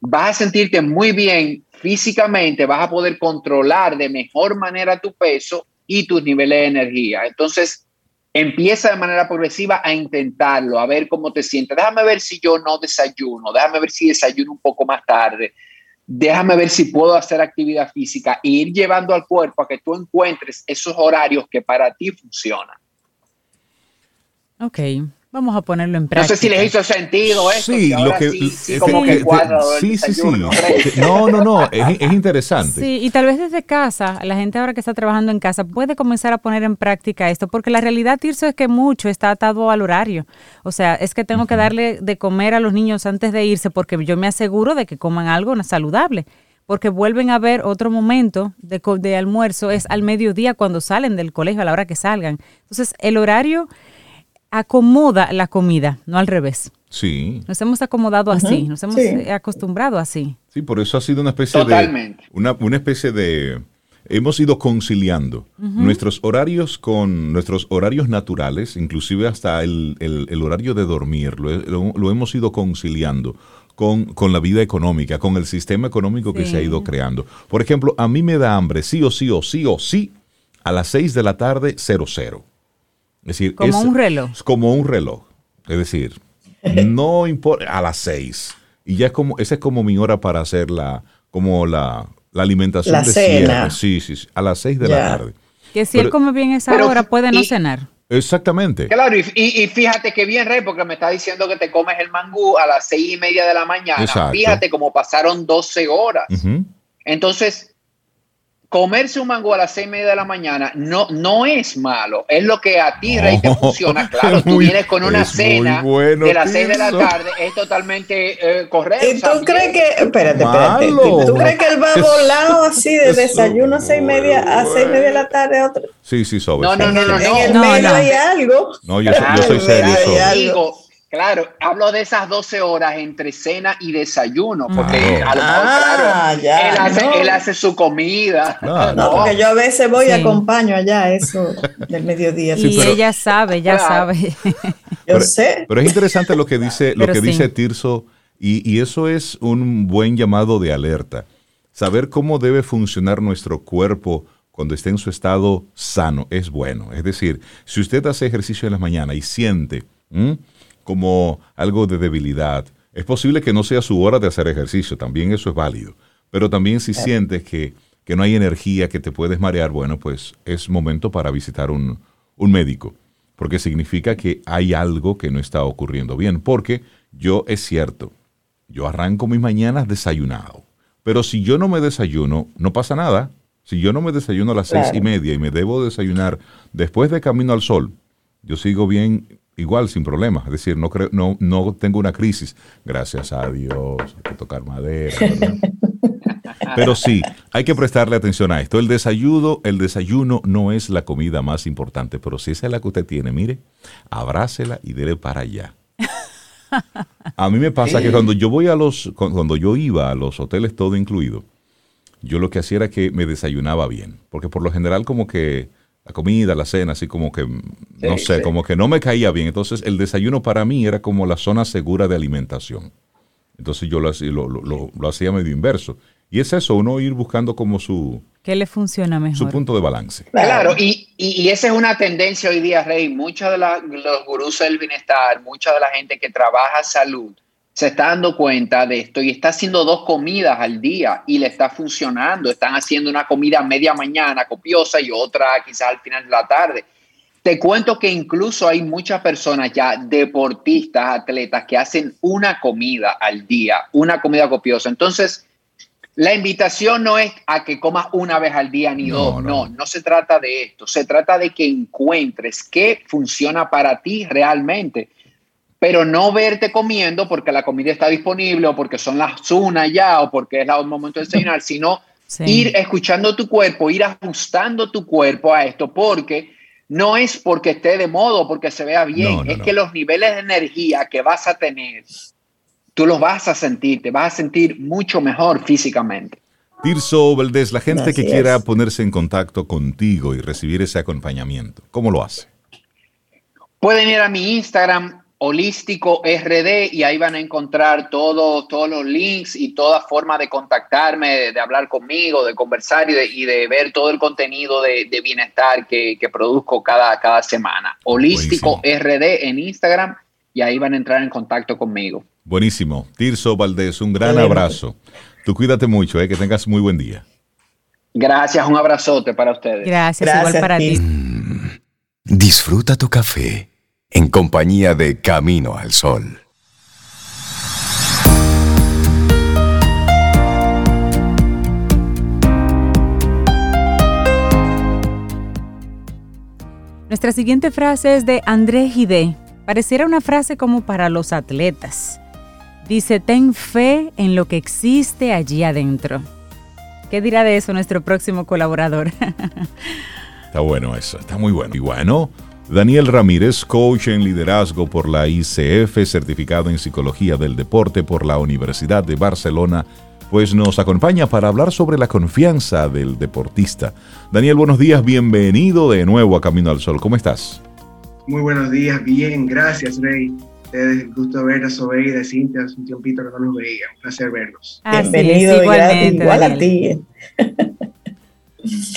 vas a sentirte muy bien físicamente, vas a poder controlar de mejor manera tu peso y tus niveles de energía. Entonces, empieza de manera progresiva a intentarlo, a ver cómo te sientes. Déjame ver si yo no desayuno, déjame ver si desayuno un poco más tarde, déjame ver si puedo hacer actividad física e ir llevando al cuerpo a que tú encuentres esos horarios que para ti funcionan. Ok. Vamos a ponerlo en práctica. No sé si les hizo sentido eso. Sí, lo que, sí, como que sí, sí, sí. No, no, no, es, es, interesante. Sí, y tal vez desde casa, la gente ahora que está trabajando en casa puede comenzar a poner en práctica esto, porque la realidad, Tirso, es que mucho está atado al horario. O sea, es que tengo que darle de comer a los niños antes de irse, porque yo me aseguro de que coman algo saludable porque vuelven a ver otro momento de, de, almuerzo, es al mediodía cuando salen del colegio, a la hora que salgan. Entonces, el horario acomoda la comida, no al revés. Sí. Nos hemos acomodado así, nos hemos acostumbrado así. Sí, por eso ha sido una especie de... Una, una especie de... Hemos ido conciliando nuestros horarios con nuestros horarios naturales, inclusive hasta el, horario de dormir, lo, hemos ido conciliando con, con, la vida económica, con el sistema económico que se ha ido creando. Por ejemplo, a mí me da hambre sí o sí o sí o sí a las 6 de la tarde, cero cero decir, como un reloj. Como un reloj. Es decir, no importa, a las seis. Y ya es como, esa es como mi hora para hacer la, como la, alimentación la de cena. Sí, sí, sí, a las seis de la tarde. Que si él come bien esa hora, puede no cenar. Exactamente. Claro, y, fíjate que bien, Rey, porque me está diciendo que te comes el mangú a las seis y media de la mañana. Fíjate cómo pasaron 12 horas. Entonces, comerse un mango a las seis y media de la mañana no, no es malo. Es lo que a ti, Rey, te funciona. Claro, tú vienes con una cena de las seis de la tarde, es totalmente eh, correcto. ¿Y tú crees que, espérate, espérate, ¿tú crees que él va volado así de desayuno a seis y media a seis y media de la tarde? Otro? Sí, sí, sobre. No, no, no, no. En el medio hay algo. No, yo, yo soy serio. Claro, hablo de esas 12 horas entre cena y desayuno, porque a lo mejor, ah, claro, él, hace, su comida. No, porque yo a veces voy y acompaño allá eso del mediodía. y ella sabe, ya sabe. yo sé. Pero es interesante lo que dice, lo que dice Tirso, y, y eso es un buen llamado de alerta. Saber cómo debe funcionar nuestro cuerpo cuando esté en su estado sano es bueno. Es decir, si usted hace ejercicio en la mañana y siente como algo de debilidad. Es posible que no sea su hora de hacer ejercicio, también eso es válido. Pero también si sientes que, no hay energía, que te puedes marear, bueno, pues es momento para visitar un, un médico, porque significa que hay algo que no está ocurriendo bien. Porque yo es cierto, yo arranco mis mañanas desayunado, pero si yo no me desayuno, no pasa nada. Si yo no me desayuno a las seis y media y me debo desayunar después de Camino al Sol, yo sigo bien igual sin problema. Es decir, no, creo, no, no tengo una crisis. Gracias a Dios, hay que tocar madera. Pero sí, hay que prestarle atención a esto. El desayuno, el desayuno no es la comida más importante, pero si esa es la que usted tiene, mire, abrácela y dele para allá. A mí me pasa que cuando yo voy a los, cuando yo iba a los hoteles todo incluido, yo lo que hacía era que me desayunaba bien, porque por lo general como que la comida, la cena, así como que, no sé, como que no me caía bien. Entonces el desayuno para mí era como la zona segura de alimentación. Entonces yo lo, lo, lo, hacía medio inverso. Y es eso, uno ir buscando como su... ¿Qué le funciona mejor? Su punto de balance. Claro, y, y, esa es una tendencia hoy día, Rey. Muchos de los gurús del bienestar, mucha de la gente que trabaja salud, se está dando cuenta de esto y está haciendo dos comidas al día y le está funcionando. Están haciendo una comida media mañana copiosa y otra quizás al final de la tarde. Te cuento que incluso hay muchas personas ya, deportistas, atletas, que hacen una comida al día, una comida copiosa. Entonces, la invitación no es a que comas una vez al día ni dos, no, no, se trata de esto, se trata de que encuentres qué funciona para ti realmente, pero no verte comiendo porque la comida está disponible o porque son las una ya o porque es el momento de desayunar, sino ir escuchando tu cuerpo, ir ajustando tu cuerpo a esto, porque no es porque esté de modo, porque se vea bien, es que los niveles de energía que vas a tener, tú los vas a sentir, te vas a sentir mucho mejor físicamente. Tirso Valdés, la gente que quiera ponerse en contacto contigo y recibir ese acompañamiento, ¿cómo lo hace? Pueden ir a mi Instagram, Holístico RD y ahí van a encontrar todo, todos los links y toda forma de contactarme, de, hablar conmigo, de conversar y de, ver todo el contenido de, bienestar que, produzco cada, cada semana. Holístico RD en Instagram y ahí van a entrar en contacto conmigo. Buenísimo. Tirso Valdés, un gran abrazo. Tú cuídate mucho, eh, que tengas muy buen día. Gracias, un abrazote para ustedes. Gracias, igual para ti. Mm, disfruta tu café en compañía de Camino al Sol. Nuestra siguiente frase es de André Gide. Pareciera una frase como para los atletas. Dice, ten fe en lo que existe allí adentro. ¿Qué dirá de eso nuestro próximo colaborador? está bueno eso, está muy bueno. Y bueno, Daniel Ramírez, coach en liderazgo por la ICF, certificado en psicología del deporte por la Universidad de Barcelona, pues nos acompaña para hablar sobre la confianza del deportista. Daniel, buenos días, bienvenido de nuevo a Camino al Sol. ¿Cómo estás? Muy buenos días, bien, gracias, Rey. Ustedes, gusto ver a Sobeida, Cintia, hace un tiempito que no los veía, un placer verlos. Bienvenido, igual a ti.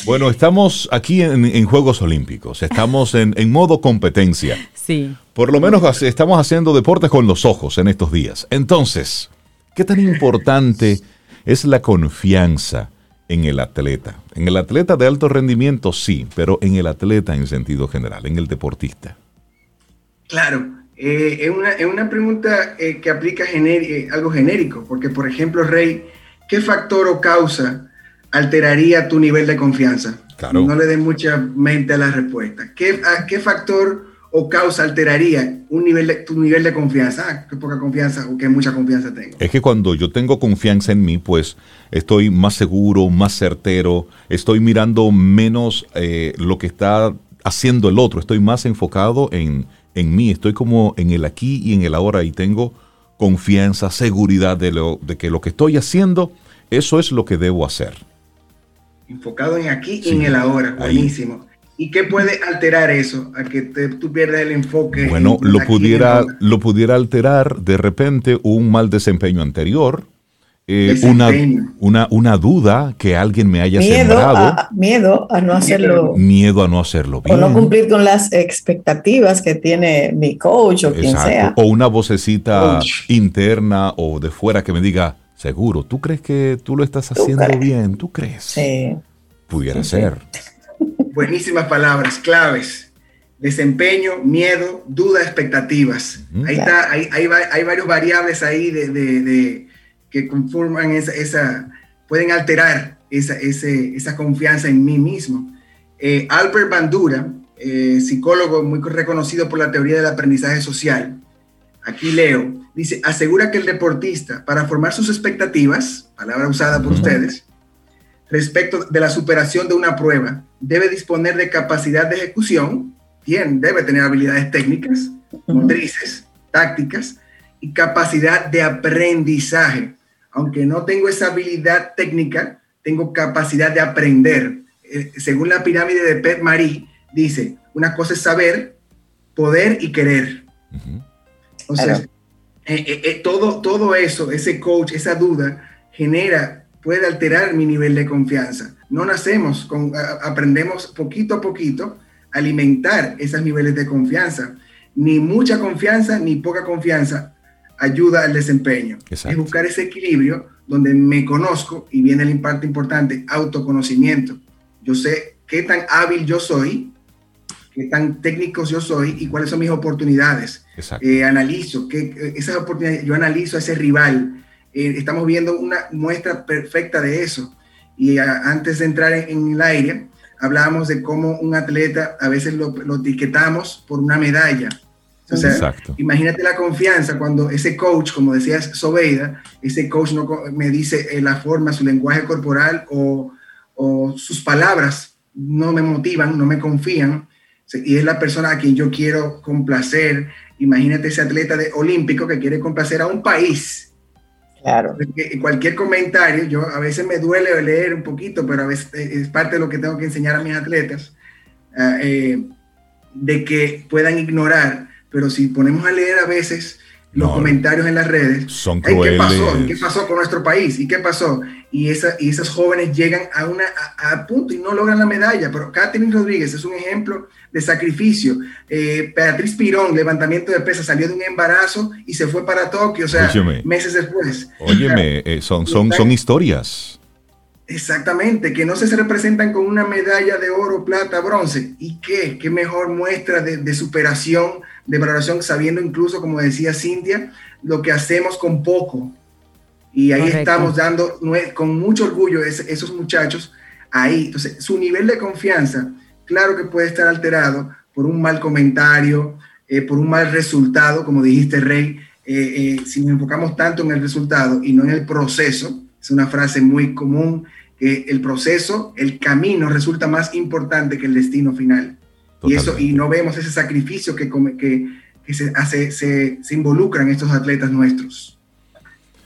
Bueno, estamos aquí en, Juegos Olímpicos, estamos en, modo competencia. Sí. Por lo menos estamos haciendo deportes con los ojos en estos días. Entonces, ¿qué tan importante es la confianza en el atleta? En el atleta de alto rendimiento, sí, pero en el atleta en sentido general, en el deportista. Claro, eh, es, una, pregunta eh, que aplica eh, algo genérico, porque por ejemplo, Rey, ¿qué factor o causa alteraría tu nivel de confianza? No le des mucha mente a la respuesta. ¿Qué, ¿Qué factor o causa alteraría un nivel de, tu nivel de confianza? Ah, qué poca confianza o qué mucha confianza tengo. Es que cuando yo tengo confianza en mí, pues estoy más seguro, más certero, estoy mirando menos eh, lo que está haciendo el otro, estoy más enfocado en, en mí, estoy como en el aquí y en el ahora y tengo confianza, seguridad de, lo, de que lo que estoy haciendo, eso es lo que debo hacer enfocado en aquí y en el ahora. Buenísimo. ¿Y qué puede alterar eso? A que tú pierdas el enfoque. Bueno, lo pudiera, lo pudiera alterar de repente un mal desempeño anterior, eh, una, una, una, duda que alguien me haya sembrado. miedo a no hacerlo. Miedo a no hacerlo bien. O no cumplir con las expectativas que tiene mi coach o quien sea. O una vocecita interna o de fuera que me diga, Seguro, ¿tú crees que tú lo estás haciendo bien? ¿Tú crees? Sí. Pudiera ser. Buenísimas palabras, claves. Desempeño, miedo, duda, expectativas. ahí está, hay, hay, varios variables ahí de, que conforman esa, pueden alterar esa, esa confianza en mí mismo. Eh, Albert Bandura, eh, psicólogo muy reconocido por la teoría del aprendizaje social, aquí leo, dice, asegura que el deportista, para formar sus expectativas, palabra usada por ustedes, respecto de la superación de una prueba, debe disponer de capacidad de ejecución, bien, debe tener habilidades técnicas, motrices, tácticas y capacidad de aprendizaje. Aunque no tengo esa habilidad técnica, tengo capacidad de aprender. Eh, según la pirámide de Pet Marie, dice, una cosa es saber, poder y querer. Entonces, eh, eh, todo, todo eso, ese coach, esa duda, genera, puede alterar mi nivel de confianza. No nacemos, con, aprendemos poquito a poquito a alimentar esos niveles de confianza. Ni mucha confianza ni poca confianza ayuda al desempeño. Es buscar ese equilibrio donde me conozco y viene el impacto importante, autoconocimiento. Yo sé qué tan hábil yo soy, qué tan técnico yo soy y cuáles son mis oportunidades. Eh, analizo que esas oportunidades, yo analizo a ese rival. Eh, estamos viendo una muestra perfecta de eso. Y antes de entrar en, el aire, hablábamos de cómo un atleta a veces lo, etiquetamos por una medalla. O sea, imagínate la confianza cuando ese coach, como decías Sobeida, ese coach no me dice eh, la forma, su lenguaje corporal o, o sus palabras no me motivan, no me confían, y es la persona a quien yo quiero complacer. Imagínate ese atleta de, olímpico que quiere complacer a un país. Claro. cualquier comentario, yo a veces me duele leer un poquito, pero a veces es parte de lo que tengo que enseñar a mis atletas, ah, eh, de que puedan ignorar, pero si ponemos a leer a veces los comentarios en las redes. Son crueles. ¿Qué pasó? ¿Qué pasó con nuestro país? ¿Y qué pasó? Y, esa, y esas jóvenes llegan a, una, a, punto y no logran la medalla. Pero Catherine Rodríguez es un ejemplo de sacrificio. Eh, Beatriz Pirón, levantamiento de pesas, salió de un embarazo y se fue para Tokio, o sea, meses después. Óyeme, eh, son, son, son historias. Exactamente, que no se representan con una medalla de oro, plata, bronce. ¿Y qué? ¿Qué mejor muestra de, de superación? De valoración, sabiendo incluso, como decía Cintia, lo que hacemos con poco. Y ahí estamos dando con mucho orgullo esos muchachos ahí. Entonces, su nivel de confianza, claro que puede estar alterado por un mal comentario, eh, por un mal resultado, como dijiste, Rey. Eh, eh, si nos enfocamos tanto en el resultado y no en el proceso, es una frase muy común, que el proceso, el camino resulta más importante que el destino final. Y, eso, y no vemos ese sacrificio que, que, que se, hace, se, se involucran estos atletas nuestros.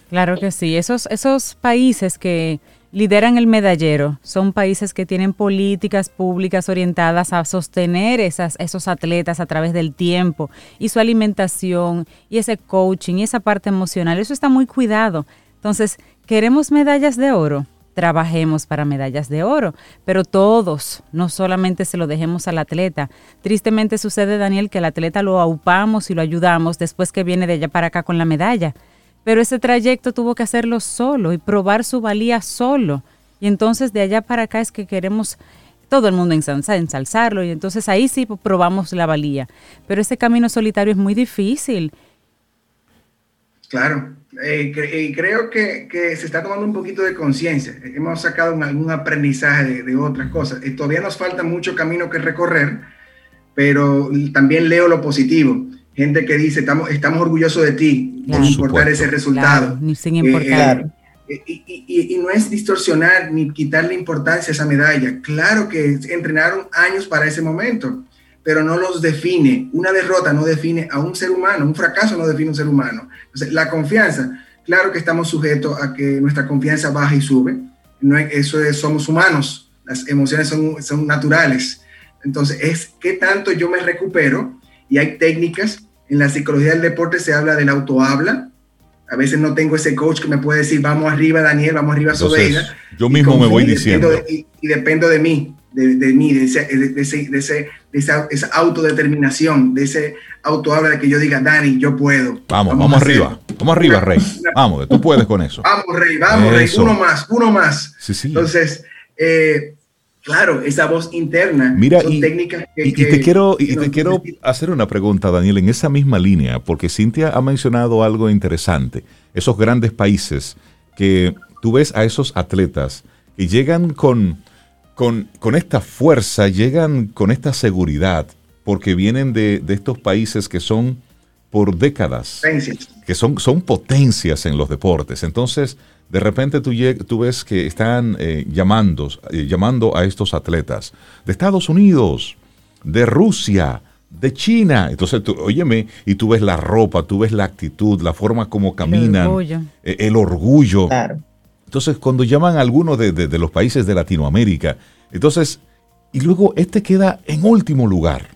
Claro que sí. Esos, esos países que lideran el medallero son países que tienen políticas públicas orientadas a sostener esas, esos atletas a través del tiempo y su alimentación y ese coaching y esa parte emocional. Eso está muy cuidado. Entonces, ¿queremos medallas de oro? Trabajemos para medallas de oro, pero todos, no solamente se lo dejemos al atleta. Tristemente sucede, Daniel, que el atleta lo aupamos y lo ayudamos después que viene de allá para acá con la medalla, pero ese trayecto tuvo que hacerlo solo y probar su valía solo. Y entonces de allá para acá es que queremos todo el mundo ensalzarlo y entonces ahí sí probamos la valía. Pero ese camino solitario es muy difícil. Claro, eh, eh, creo que, que, se está tomando un poquito de conciencia. Hemos sacado algún aprendizaje de, otras cosas. Y todavía nos falta mucho camino que recorrer, pero también leo lo positivo. Gente que dice, estamos, estamos orgullosos de ti, sin importar ese resultado. sin importar. Eh, y, y, no es distorsionar ni quitarle importancia a esa medalla. Claro que entrenaron años para ese momento pero no los define. Una derrota no define a un ser humano, un fracaso no define a un ser humano. Entonces, la confianza, claro que estamos sujetos a que nuestra confianza baja y sube. No es, eso es, somos humanos, las emociones son, son naturales. Entonces, es qué tanto yo me recupero y hay técnicas. En la psicología del deporte se habla del autohabla. A veces no tengo ese coach que me puede decir, vamos arriba, Daniel, vamos arriba, Sobeida. Yo mismo me voy diciendo. y, dependo de mí, de, de mí, de, ese, de, ese, de ese de esa, autodeterminación, de ese autohabla de que yo diga, Dani, yo puedo. Vamos, vamos, arriba, vamos arriba, Rey. Vamos, tú puedes con eso. Vamos, Rey, vamos, Rey, uno más, uno más. Sí, sí. Entonces, eh, claro, esa voz interna Mira, son y, técnicas que, y, te quiero, y te quiero hacer una pregunta, Daniel, en esa misma línea, porque Cintia ha mencionado algo interesante, esos grandes países que tú ves a esos atletas que llegan con con, esta fuerza, llegan con esta seguridad, porque vienen de, estos países que son por décadas, que son, son potencias en los deportes. Entonces, de repente tú, tú ves que están eh, llamando, eh, llamando a estos atletas de Estados Unidos, de Rusia, de China. Entonces, tú, óyeme, y tú ves la ropa, tú ves la actitud, la forma como caminan, el orgullo. Eh, entonces, cuando llaman a alguno de, los países de Latinoamérica, entonces, y luego este queda en último lugar.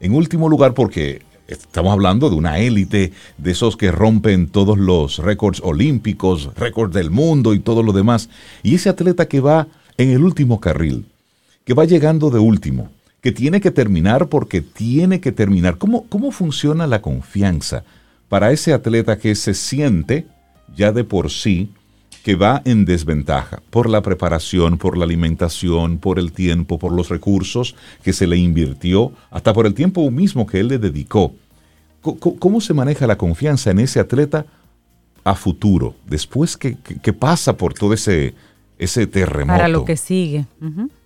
En último lugar porque Estamos hablando de una élite, de esos que rompen todos los récords olímpicos, récords del mundo y todo lo demás. Y ese atleta que va en el último carril, que va llegando de último, que tiene que terminar porque tiene que terminar. ¿Cómo, cómo funciona la confianza para ese atleta que se siente ya de por sí que va en desventaja por la preparación, por la alimentación, por el tiempo, por los recursos que se le invirtió, hasta por el tiempo mismo que él le dedicó. ¿Cómo se maneja la confianza en ese atleta a futuro, después que, pasa por todo ese, ese terremoto? Para lo que sigue.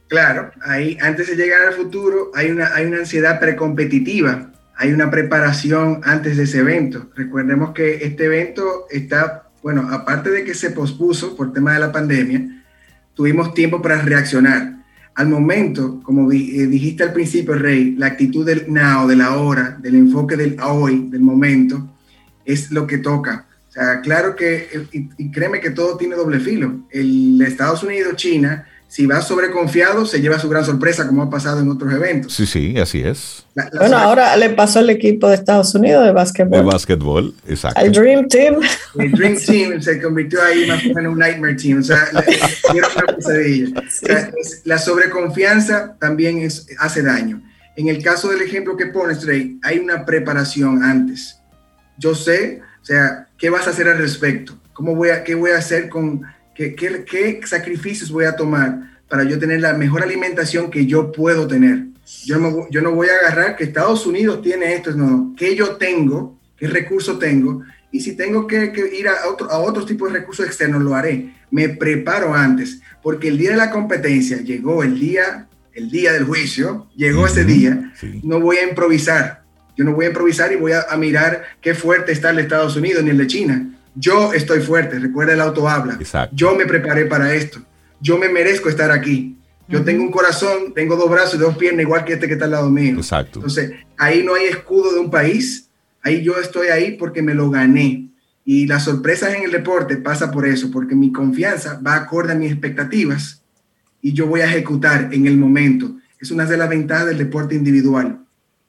Claro, ahí antes de llegar al futuro hay una, hay una ansiedad precompetitiva, hay una preparación antes de ese evento. Recordemos que este evento está bueno, aparte de que se pospuso por tema de la pandemia, tuvimos tiempo para reaccionar. Al momento, como eh, dijiste al principio, Rey, la actitud del now, de la hora, del enfoque del hoy, del momento, es lo que toca. O sea, claro que, y, créeme que todo tiene doble filo. El Estados Unidos, China, si va sobreconfiado, se lleva su gran sorpresa, como ha pasado en otros eventos. Sí, sí, así es. bueno, ahora le pasó al equipo de Estados Unidos de básquetbol. De básquetbol, exacto. El Dream Team. El Dream Team se convirtió ahí más o menos en un Nightmare Team. O sea, una pesadilla. la sobreconfianza también es, hace daño. En el caso del ejemplo que pones, Trey, hay una preparación antes. Yo sé, o sea, ¿qué vas a hacer al respecto? ¿Cómo voy a, qué voy a hacer con ¿Qué, sacrificios voy a tomar para yo tener la mejor alimentación que yo puedo tener? Yo no, yo no voy a agarrar que Estados Unidos tiene esto, no, ¿qué yo tengo? ¿Qué recursos tengo? Y si tengo que, ir a, otro, a otros tipos de recursos externos, lo haré. Me preparo antes, porque el día de la competencia llegó el día, el día del juicio, llegó ese día, no voy a improvisar. Yo no voy a improvisar y voy a, a mirar qué fuerte está el de Estados Unidos ni el de China yo estoy fuerte, recuerda el auto habla. Yo me preparé para esto. Yo me merezco estar aquí. Yo tengo un corazón, tengo dos brazos y dos piernas, igual que este que está al lado mío. Exacto. Entonces, ahí no hay escudo de un país. Ahí yo estoy ahí porque me lo gané. Y las sorpresas en el deporte pasa por eso, porque mi confianza va acorde a mis expectativas y yo voy a ejecutar en el momento. Es una de las ventajas del deporte individual.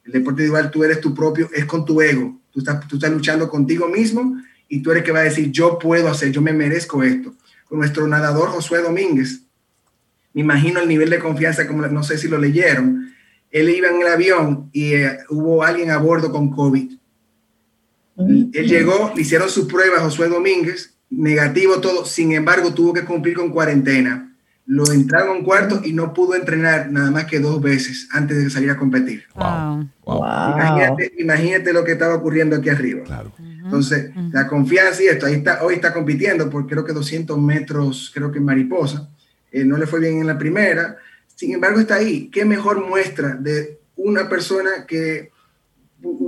El deporte individual, tú eres tu propio, es con tu ego. Tú estás, tú estás luchando contigo mismo y tú eres que va a decir, yo puedo hacer, yo me merezco esto. Con nuestro nadador Josué Domínguez, me imagino el nivel de confianza, como no sé si lo leyeron, él iba en el avión y eh, hubo alguien a bordo con COVID. Él llegó, le hicieron su prueba a Josué Domínguez, negativo todo, sin embargo tuvo que cumplir con cuarentena. Lo entraron a un cuarto y no pudo entrenar nada más que dos veces antes de salir a competir. Wow. Imagínate, imagínate, lo que estaba ocurriendo aquí arriba. Claro. Entonces, la confianza y esto, ahí está, hoy está compitiendo por creo que 200 metros, creo que mariposa, eh, no le fue bien en la primera, sin embargo está ahí. ¿Qué mejor muestra de una persona que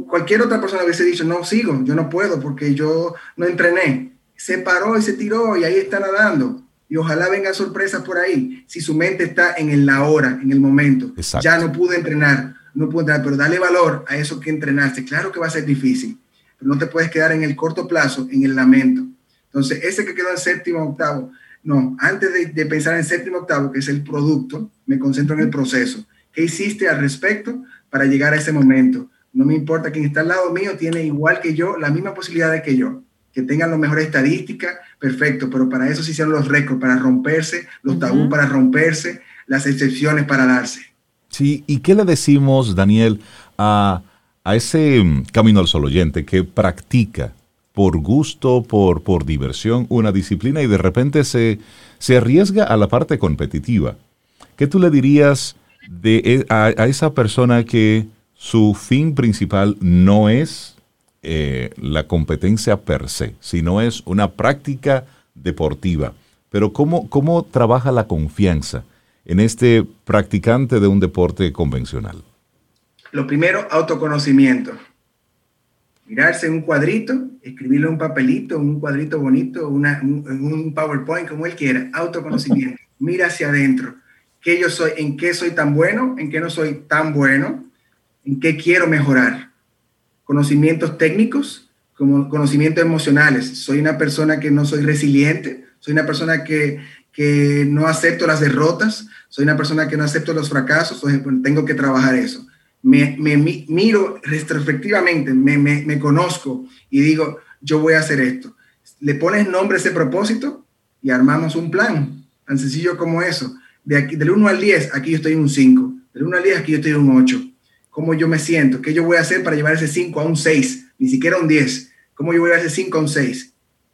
cualquier otra persona hubiese dicho, no sigo, yo no puedo porque yo no entrené? Se paró y se tiró y ahí está nadando. Y ojalá vengan sorpresas por ahí. Si su mente está en el ahora, en el momento. Ya no pude entrenar, no pude entrenar, pero dale valor a eso que entrenaste. Claro que va a ser difícil pero no te puedes quedar en el corto plazo en el lamento. Entonces, ese que quedó en séptimo, octavo, no, antes de, pensar en séptimo, octavo, que es el producto, me concentro en el proceso. ¿Qué hiciste al respecto para llegar a ese momento? No me importa quién está al lado mío, tiene igual que yo, la misma posibilidad que yo. Que tengan las mejores estadísticas, perfecto, pero para eso se hicieron los récords, para romperse, los tabú para romperse, las excepciones para darse. Sí, ¿y qué le decimos, Daniel, a a ese mm, camino al sol oyente que practica por gusto, por, por diversión, una disciplina y de repente se, se arriesga a la parte competitiva. ¿Qué tú le dirías de, e, a, esa persona que su fin principal no es eh, la competencia per se, sino es una práctica deportiva? Pero ¿cómo, ¿cómo trabaja la confianza en este practicante de un deporte convencional? Lo primero, autoconocimiento. Mirarse en un cuadrito, escribirlo en un papelito, un cuadrito bonito, en un PowerPoint, como él quiera. Autoconocimiento. Mira hacia adentro. ¿Qué yo soy? ¿En qué soy tan bueno? ¿En qué no soy tan bueno? ¿En qué quiero mejorar? Conocimientos técnicos, como conocimientos emocionales. Soy una persona que no soy resiliente, soy una persona que, que no acepto las derrotas, soy una persona que no acepto los fracasos, tengo que trabajar eso me, miro retrospectivamente, me, me, conozco y digo, yo voy a hacer esto. Le pones nombre a ese propósito y armamos un plan, tan sencillo como eso. De aquí, del 1 al 10, aquí yo estoy un 5. Del 1 al 10, aquí yo estoy un 8. ¿Cómo yo me siento? ¿Qué yo voy a hacer para llevar ese 5 a un 6? Ni siquiera un 10. ¿Cómo yo voy a llevar ese 5 a un 6?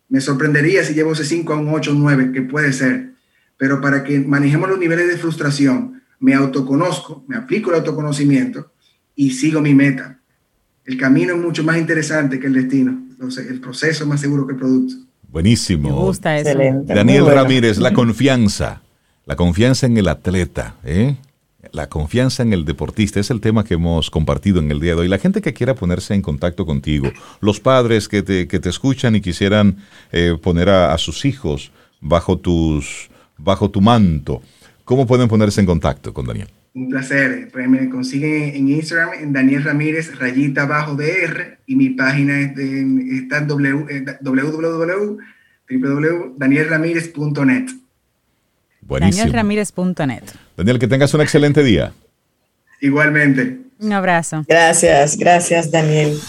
Me sorprendería si llevo ese 5 a un 8 o 9, que puede ser. Pero para que manejemos los niveles de frustración, me autoconozco, me aplico el autoconocimiento y sigo mi meta. El camino es mucho más interesante que el destino. Entonces, el proceso es más seguro que el producto. Buenísimo. Me gusta eso. Daniel Ramírez, la confianza. La confianza en el atleta, ¿eh? La confianza en el deportista es el tema que hemos compartido en el día de hoy. La gente que quiera ponerse en contacto contigo, los padres que te, que te escuchan y quisieran eh, poner a, a, sus hijos bajo, tus, bajo tu manto, ¿cómo pueden ponerse en contacto con Daniel? Un placer. Pues me consiguen en Instagram en Daniel Ramírez rayita bajo DR y mi página es de, está en www.danielramirez.net. Buenísimo. Danielramírez.net. Daniel, que tengas un excelente día. Igualmente. Un abrazo. Gracias, gracias Daniel.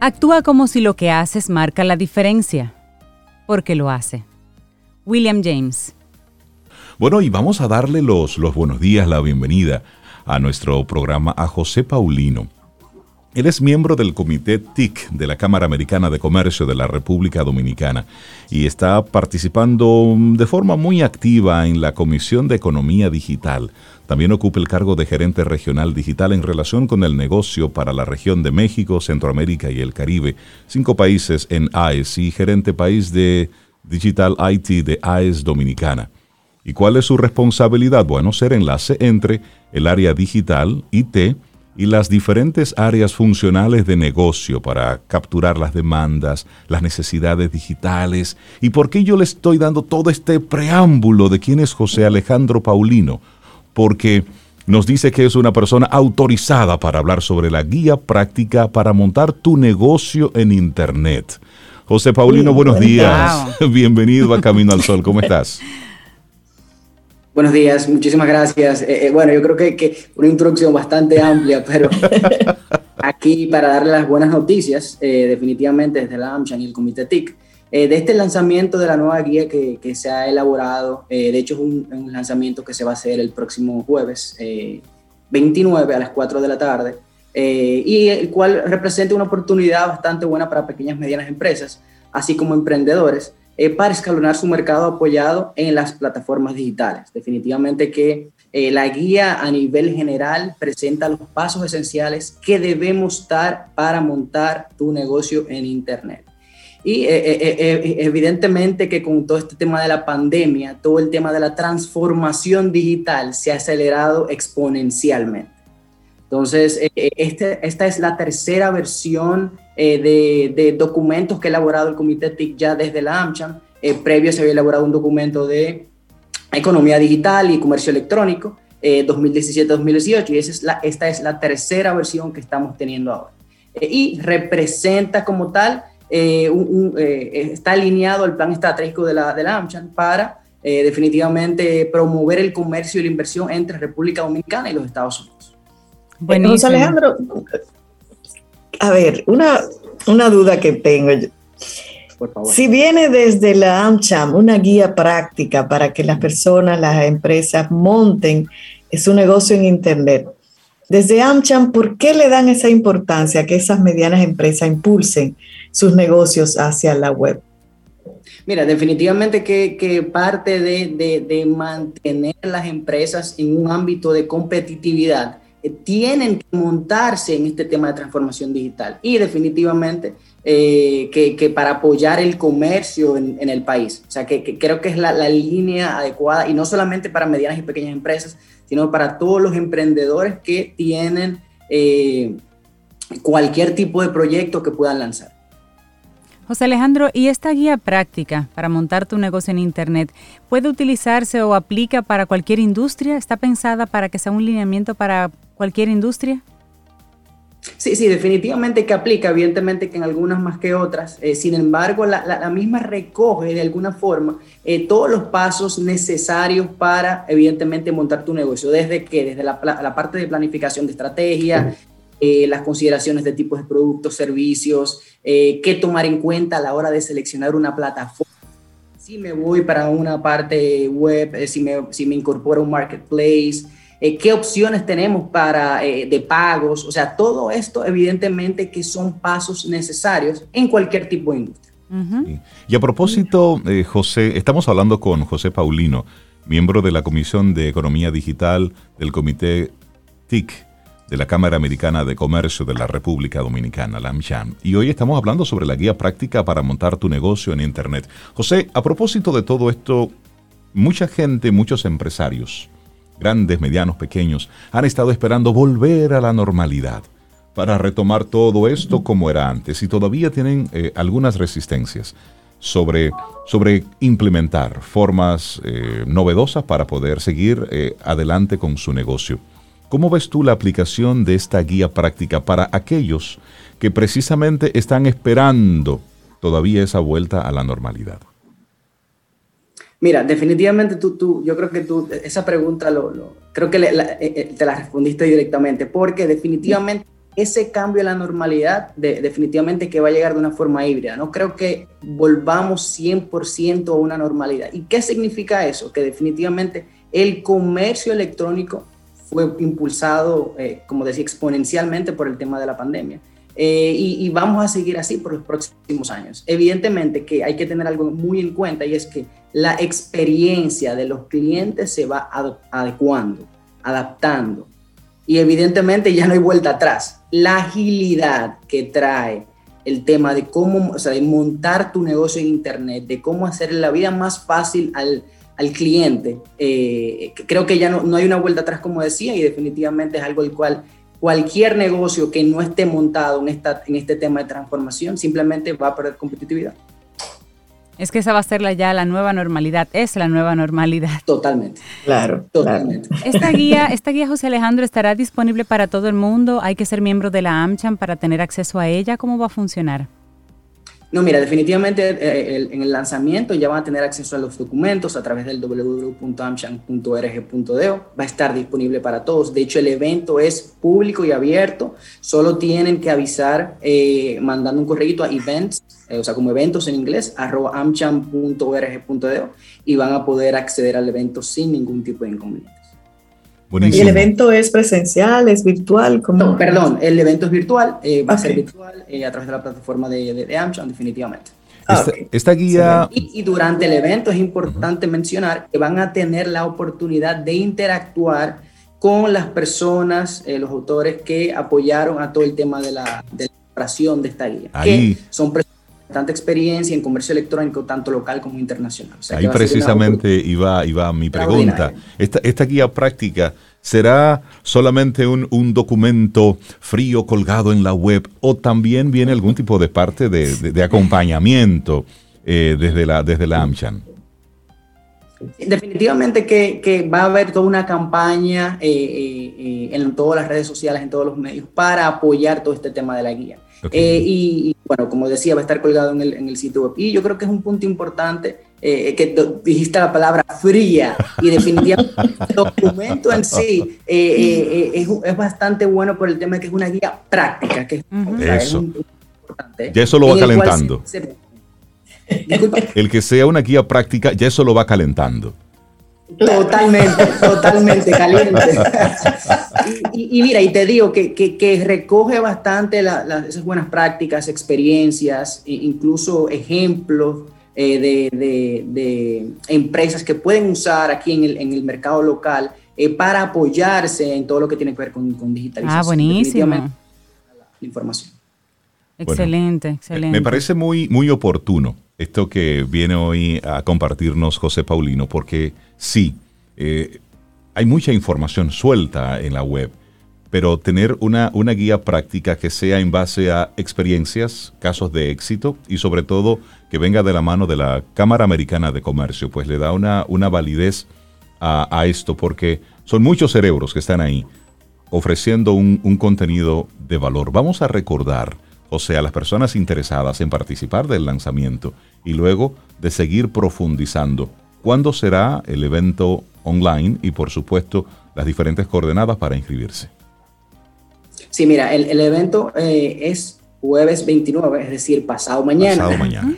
Actúa como si lo que haces marca la diferencia, porque lo hace. William James. Bueno, y vamos a darle los, los buenos días, la bienvenida a nuestro programa a José Paulino. Él es miembro del Comité TIC de la Cámara Americana de Comercio de la República Dominicana y está participando de forma muy activa en la Comisión de Economía Digital también ocupa el cargo de gerente regional digital en relación con el negocio para la región de México, Centroamérica y el Caribe, cinco países en AES y gerente país de Digital IT de AES Dominicana. ¿Y cuál es su responsabilidad? Bueno, ser enlace entre el área digital, IT, y las diferentes áreas funcionales de negocio para capturar las demandas, las necesidades digitales. ¿Y por qué yo le estoy dando todo este preámbulo de quién es José Alejandro Paulino? porque nos dice que es una persona autorizada para hablar sobre la guía práctica para montar tu negocio en Internet. José Paulino, buenos días. Bienvenido a Camino al Sol. ¿Cómo estás? Buenos días, muchísimas gracias. Eh, eh, bueno, yo creo que, que, una introducción bastante amplia, pero aquí para darle las buenas noticias, eh, definitivamente desde la AmCham y el Comité TIC, eh, de este lanzamiento de la nueva guía que, que se ha elaborado, eh, de hecho es un, lanzamiento que se va a hacer el próximo jueves 29 eh, a las 4 de la tarde, y el cual representa una oportunidad bastante buena para pequeñas y medianas empresas, así como emprendedores, para escalonar su mercado apoyado en las plataformas digitales. Definitivamente que la guía a nivel general presenta los pasos esenciales que debemos dar para montar tu negocio en Internet. Y eh, eh, eh, evidentemente que con todo este tema de la pandemia, todo el tema de la transformación digital se ha acelerado exponencialmente. Entonces, este, esta es la tercera versión de, de, documentos que ha elaborado el Comité TIC ya desde la AmCham. previo se había elaborado un documento de economía digital y comercio electrónico 2017-2018 y esa es la, esta es la tercera versión que estamos teniendo ahora. y representa como tal eh, eh, está alineado al plan estratégico de la, de la AmCham para eh, definitivamente promover el comercio y la inversión entre República Dominicana y los Estados Unidos. Bueno, Alejandro, a ver, una, una duda que tengo. Por favor. Si viene desde la AmCham una guía práctica para que las personas, las empresas monten su negocio en Internet, desde AmCham, ¿por qué le dan esa importancia a que esas medianas empresas impulsen sus negocios hacia la web? Mira, definitivamente que, parte de, mantener las empresas en un ámbito de competitividad tienen que montarse en este tema de transformación digital y definitivamente eh, que, para apoyar el comercio en, el país. O sea, que, creo que es la, línea adecuada y no solamente para medianas y pequeñas empresas, sino para todos los emprendedores que tienen eh, cualquier tipo de proyecto que puedan lanzar. José Alejandro, ¿y esta guía práctica para montar tu negocio en Internet puede utilizarse o aplica para cualquier industria? ¿Está pensada para que sea un lineamiento para cualquier industria? Sí, sí, definitivamente que aplica, evidentemente que en algunas más que otras. Eh, sin embargo, la, misma recoge de alguna forma eh, todos los pasos necesarios para, evidentemente, montar tu negocio. Desde que, desde la, parte de planificación de estrategia, eh, las consideraciones de tipos de productos, servicios, qué tomar en cuenta a la hora de seleccionar una plataforma. Si me voy para una parte web, si me, si me incorporo a un marketplace, eh, qué opciones tenemos para, eh, de pagos, o sea, todo esto evidentemente que son pasos necesarios en cualquier tipo de industria. Y a propósito, eh, José, estamos hablando con José Paulino, miembro de la Comisión de Economía Digital del Comité TIC de la Cámara Americana de Comercio de la República Dominicana, la AmCham. Y hoy estamos hablando sobre la guía práctica para montar tu negocio en Internet. José, a propósito de todo esto, mucha gente, muchos empresarios, grandes, medianos, pequeños, han estado esperando volver a la normalidad para retomar todo esto como era antes y todavía tienen eh, algunas resistencias sobre, sobre implementar formas eh, novedosas para poder seguir eh, adelante con su negocio. ¿Cómo ves tú la aplicación de esta guía práctica para aquellos que precisamente están esperando todavía esa vuelta a la normalidad? Mira, definitivamente tú, tú, yo creo que tú, esa pregunta lo, creo que eh, eh, te la respondiste directamente, porque definitivamente ese cambio en la normalidad, definitivamente que va a llegar de una forma híbrida. No creo que volvamos 100% a una normalidad. ¿Y qué significa eso? Que definitivamente el comercio electrónico fue impulsado, eh, como decía, exponencialmente por el tema de la pandemia. Eh, y, vamos a seguir así por los próximos años. Evidentemente que hay que tener algo muy en cuenta y es que la experiencia de los clientes se va adecuando, adaptando. Y evidentemente ya no hay vuelta atrás. La agilidad que trae el tema de cómo, o sea, de montar tu negocio en Internet, de cómo hacer la vida más fácil al, al cliente, eh, creo que ya no, no hay una vuelta atrás, como decía, y definitivamente es algo el cual cualquier negocio que no esté montado en, esta, en este tema de transformación simplemente va a perder competitividad. Es que esa va a ser la, ya la nueva normalidad, es la nueva normalidad. Totalmente. Claro, totalmente. Esta guía, esta guía, José Alejandro, estará disponible para todo el mundo. Hay que ser miembro de la AmCham para tener acceso a ella. ¿Cómo va a funcionar? No, mira, definitivamente eh, en el lanzamiento ya van a tener acceso a los documentos a través del www.amchan.org.do. Va a estar disponible para todos. De hecho, el evento es público y abierto. Solo tienen que avisar eh, mandando un correo a events, eh, o sea, como eventos en inglés, arroba y van a poder acceder al evento sin ningún tipo de inconveniente. ¿Y el evento es presencial, es virtual? No, perdón, el evento es virtual, eh, va a ser virtual eh, a través de la plataforma de, de, definitivamente. Ah, esta, guía... Y, durante el evento es importante mencionar que van a tener la oportunidad de interactuar con las personas, eh, los autores que apoyaron a todo el tema de la, de de esta guía. Que son personas tanta experiencia en comercio electrónico, tanto local como internacional. Ahí precisamente iba, iba mi pregunta. Esta, esta guía práctica ¿Será solamente un, documento frío colgado en la web o también viene algún tipo de parte de, acompañamiento eh, desde, la, desde la AmCham? Definitivamente que, va a haber toda una campaña eh, eh, en todas las redes sociales, en todos los medios, para apoyar todo este tema de la guía. y, bueno, como decía, va a estar colgado en el, en el sitio web. Y yo creo que es un punto importante eh, que dijiste la palabra fría y definitivamente el documento en sí eh, eh, es, es, bastante bueno por el tema de que es una guía práctica, que eso. importante. Ya eso lo va calentando. el que sea una guía práctica, ya eso lo va calentando. Totalmente, totalmente caliente. y, mira, y te digo que, que, recoge bastante esas buenas prácticas, experiencias, e incluso ejemplos eh, de, empresas que pueden usar aquí en el, en el mercado local eh, para apoyarse en todo lo que tiene que ver con, con digitalización. Ah, buenísimo. La, información. Excelente, excelente. Me parece muy, muy oportuno esto que viene hoy a compartirnos José Paulino, porque sí, eh, hay mucha información suelta en la web pero tener una, una guía práctica que sea en base a experiencias, casos de éxito y sobre todo que venga de la mano de la Cámara Americana de Comercio, pues le da una, una validez a, esto porque son muchos cerebros que están ahí ofreciendo un, un contenido de valor. Vamos a recordar, José, a las personas interesadas en participar del lanzamiento y luego de seguir profundizando. ¿Cuándo será el evento online y, por supuesto, las diferentes coordenadas para inscribirse? Sí, mira, el, evento eh, es jueves 29, es decir, pasado mañana. Pasado mañana.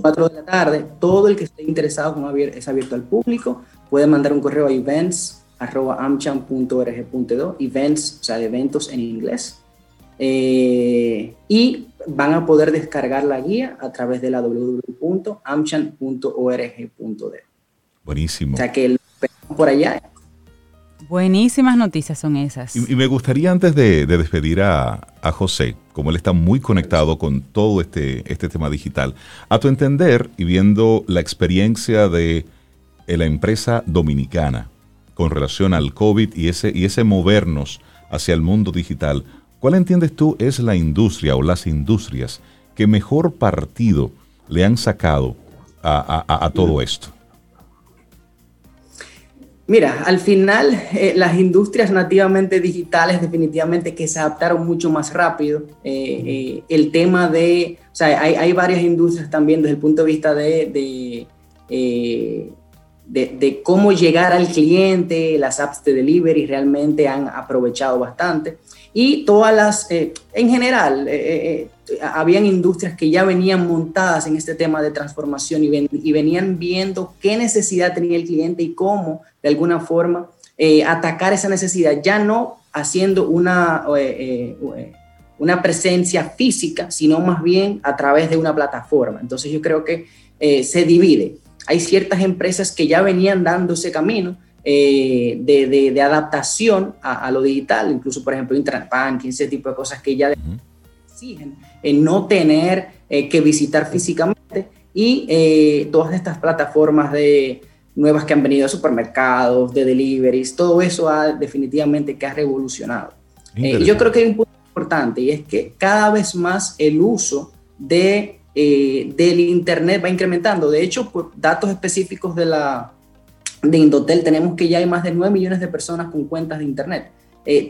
4 de la tarde. Todo el que esté interesado es abierto al público. Puede mandar un correo a events.amcham.org.do, events, o sea, eventos en inglés. Eh, y van a poder descargar la guía a través de la www.amchan.org.do. Buenísimo. O sea que por allá Buenísimas noticias son esas. Y, me gustaría antes de, despedir a, José, como él está muy conectado con todo este, este tema digital, a tu entender y viendo la experiencia de, la empresa dominicana con relación al COVID y ese, y ese movernos hacia el mundo digital, ¿cuál entiendes tú es la industria o las industrias que mejor partido le han sacado a todo esto? Mira, al final eh, las industrias nativamente digitales definitivamente que se adaptaron mucho más rápido. Eh, eh, el tema de, o sea, hay, varias industrias también desde el punto de vista de, de, cómo llegar al cliente, las apps de delivery realmente han aprovechado bastante. Y todas las, en general, habían industrias que ya venían montadas en este tema de transformación y, venían viendo qué necesidad tenía el cliente y cómo, de alguna forma, eh, atacar esa necesidad, ya no haciendo una, eh, eh, una presencia física, sino más bien a través de una plataforma. Entonces yo creo que se divide. Hay ciertas empresas que ya venían dando ese camino, de, adaptación a, lo digital, incluso por ejemplo Internet Banking, ese tipo de cosas que ya exigen en no tener eh, que visitar físicamente y eh, todas estas plataformas de nuevas que han venido a supermercados, de deliveries, todo eso ha definitivamente que ha revolucionado. Eh, yo creo que hay un punto importante y es que cada vez más el uso de, del Internet va incrementando. De hecho, por datos específicos de la de Indotel tenemos que ya hay más de 9 millones de personas con cuentas de Internet.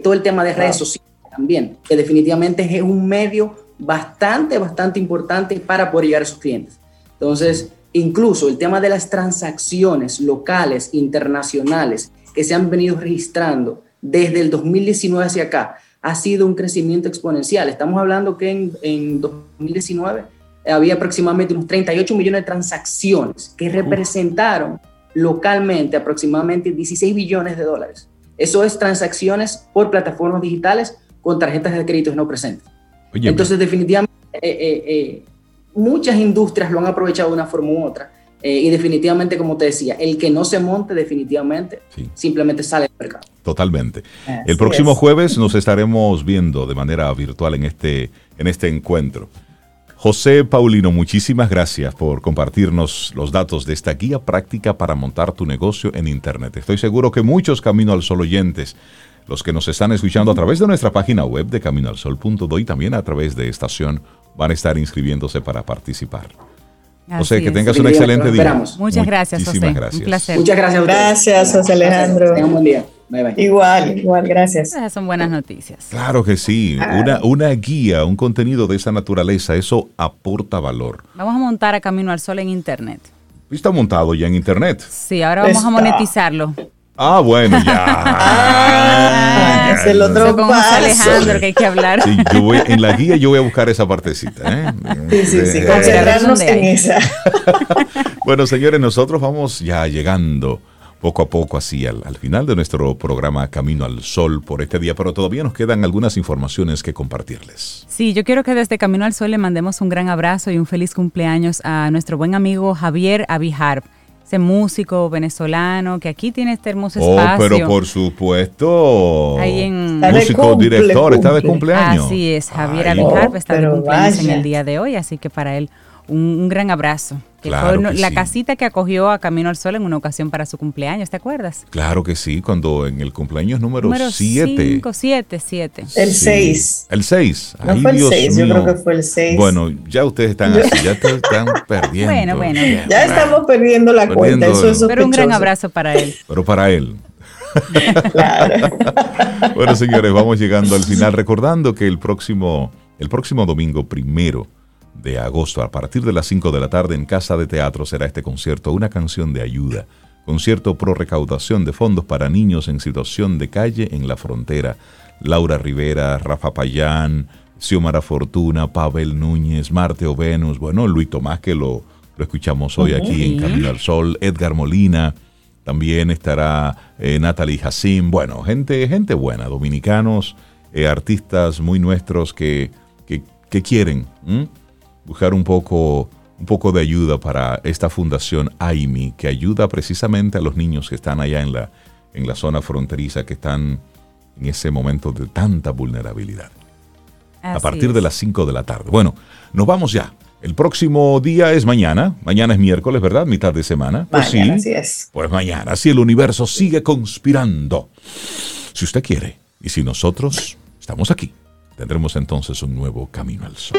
todo el tema de redes sociales también, que definitivamente es un medio bastante, bastante importante para poder llegar a sus clientes. Entonces, incluso el tema de las transacciones locales, internacionales, que se han venido registrando desde el 2019 hacia acá, ha sido un crecimiento exponencial. Estamos hablando que en, en 2019 había aproximadamente unos 38 millones de transacciones que representaron localmente aproximadamente 16 billones de dólares. Eso es transacciones por plataformas digitales con tarjetas de crédito no presentes. Entonces, definitivamente, eh, eh, eh, muchas industrias lo han aprovechado de una forma u otra. y definitivamente, como te decía, el que no se monte definitivamente simplemente sale del mercado. Totalmente. el próximo jueves nos estaremos viendo de manera virtual en este, en este encuentro. José Paulino, muchísimas gracias por compartirnos los datos de esta guía práctica para montar tu negocio en Internet. Estoy seguro que muchos Camino al Sol oyentes los que nos están escuchando a través de nuestra página web de caminoalsol.do y también a través de estación van a estar inscribiéndose para participar. José, que tengas un excelente día. Muchas gracias, José. Gracias. Un placer. Muchas gracias. Gracias, José Alejandro. Tengan un buen día. Igual, igual, gracias. Esas son buenas noticias. Claro que sí. Una, una guía, un contenido de esa naturaleza, eso aporta valor. Vamos a montar a Camino al Sol en Internet. Está montado ya en Internet. Sí, ahora vamos a monetizarlo. Ah, bueno, ya. ah, es el otro Alejandro que hay que hablar. Sí, yo voy, en la guía yo voy a buscar esa partecita. ¿eh? Sí, sí, sí, concentrarnos en esa. bueno, señores, nosotros vamos ya llegando poco a poco así al, al, final de nuestro programa Camino al Sol por este día, pero todavía nos quedan algunas informaciones que compartirles. Sí, yo quiero que desde Camino al Sol le mandemos un gran abrazo y un feliz cumpleaños a nuestro buen amigo Javier Abijar ese músico venezolano que aquí tiene este hermoso oh, espacio. pero por supuesto. Ahí en músico director, está de cumpleaños. Así es, Javier Abijar está de cumpleaños en el día de hoy, así que para él un, gran abrazo. Que fue la casita que acogió a Camino al Sol en una ocasión para su cumpleaños, ¿te acuerdas? Claro que sí, cuando en el cumpleaños número 7. 5, 7, 7. El 6. El 6. No fue el 6, yo creo que fue el 6. Bueno, ya ustedes están así, ya están perdiendo. Bueno, bueno. Ya estamos perdiendo la cuenta, eso es Pero un gran abrazo para él. Pero para él. bueno, señores, vamos llegando al final, recordando que el próximo, el próximo domingo primero de agosto, a partir de las 5 de la tarde, en Casa de Teatro será este concierto, una canción de ayuda, concierto pro recaudación de fondos para niños en situación de calle en la frontera. Laura Rivera, Rafa Payán, Xiomara Fortuna, Pavel Núñez, Marte o Venus, bueno, Luis Tomás que lo, lo escuchamos hoy aquí en Camino al Sol, Edgar Molina, también estará eh, Natalie Hassim, bueno, gente, gente buena, dominicanos, eh, artistas muy nuestros que, que, quieren buscar un poco, un poco de ayuda para esta fundación AIMI, que ayuda precisamente a los niños que están allá en la, en la zona fronteriza, que están en ese momento de tanta vulnerabilidad. a partir de las 5 de la tarde. Bueno, nos vamos ya. El próximo día es mañana. Mañana es miércoles, ¿verdad? Mitad de semana. Pues sí. Así es. Pues mañana, si el universo sigue conspirando. Si usted quiere. Y si nosotros estamos aquí, tendremos entonces un nuevo camino al sol.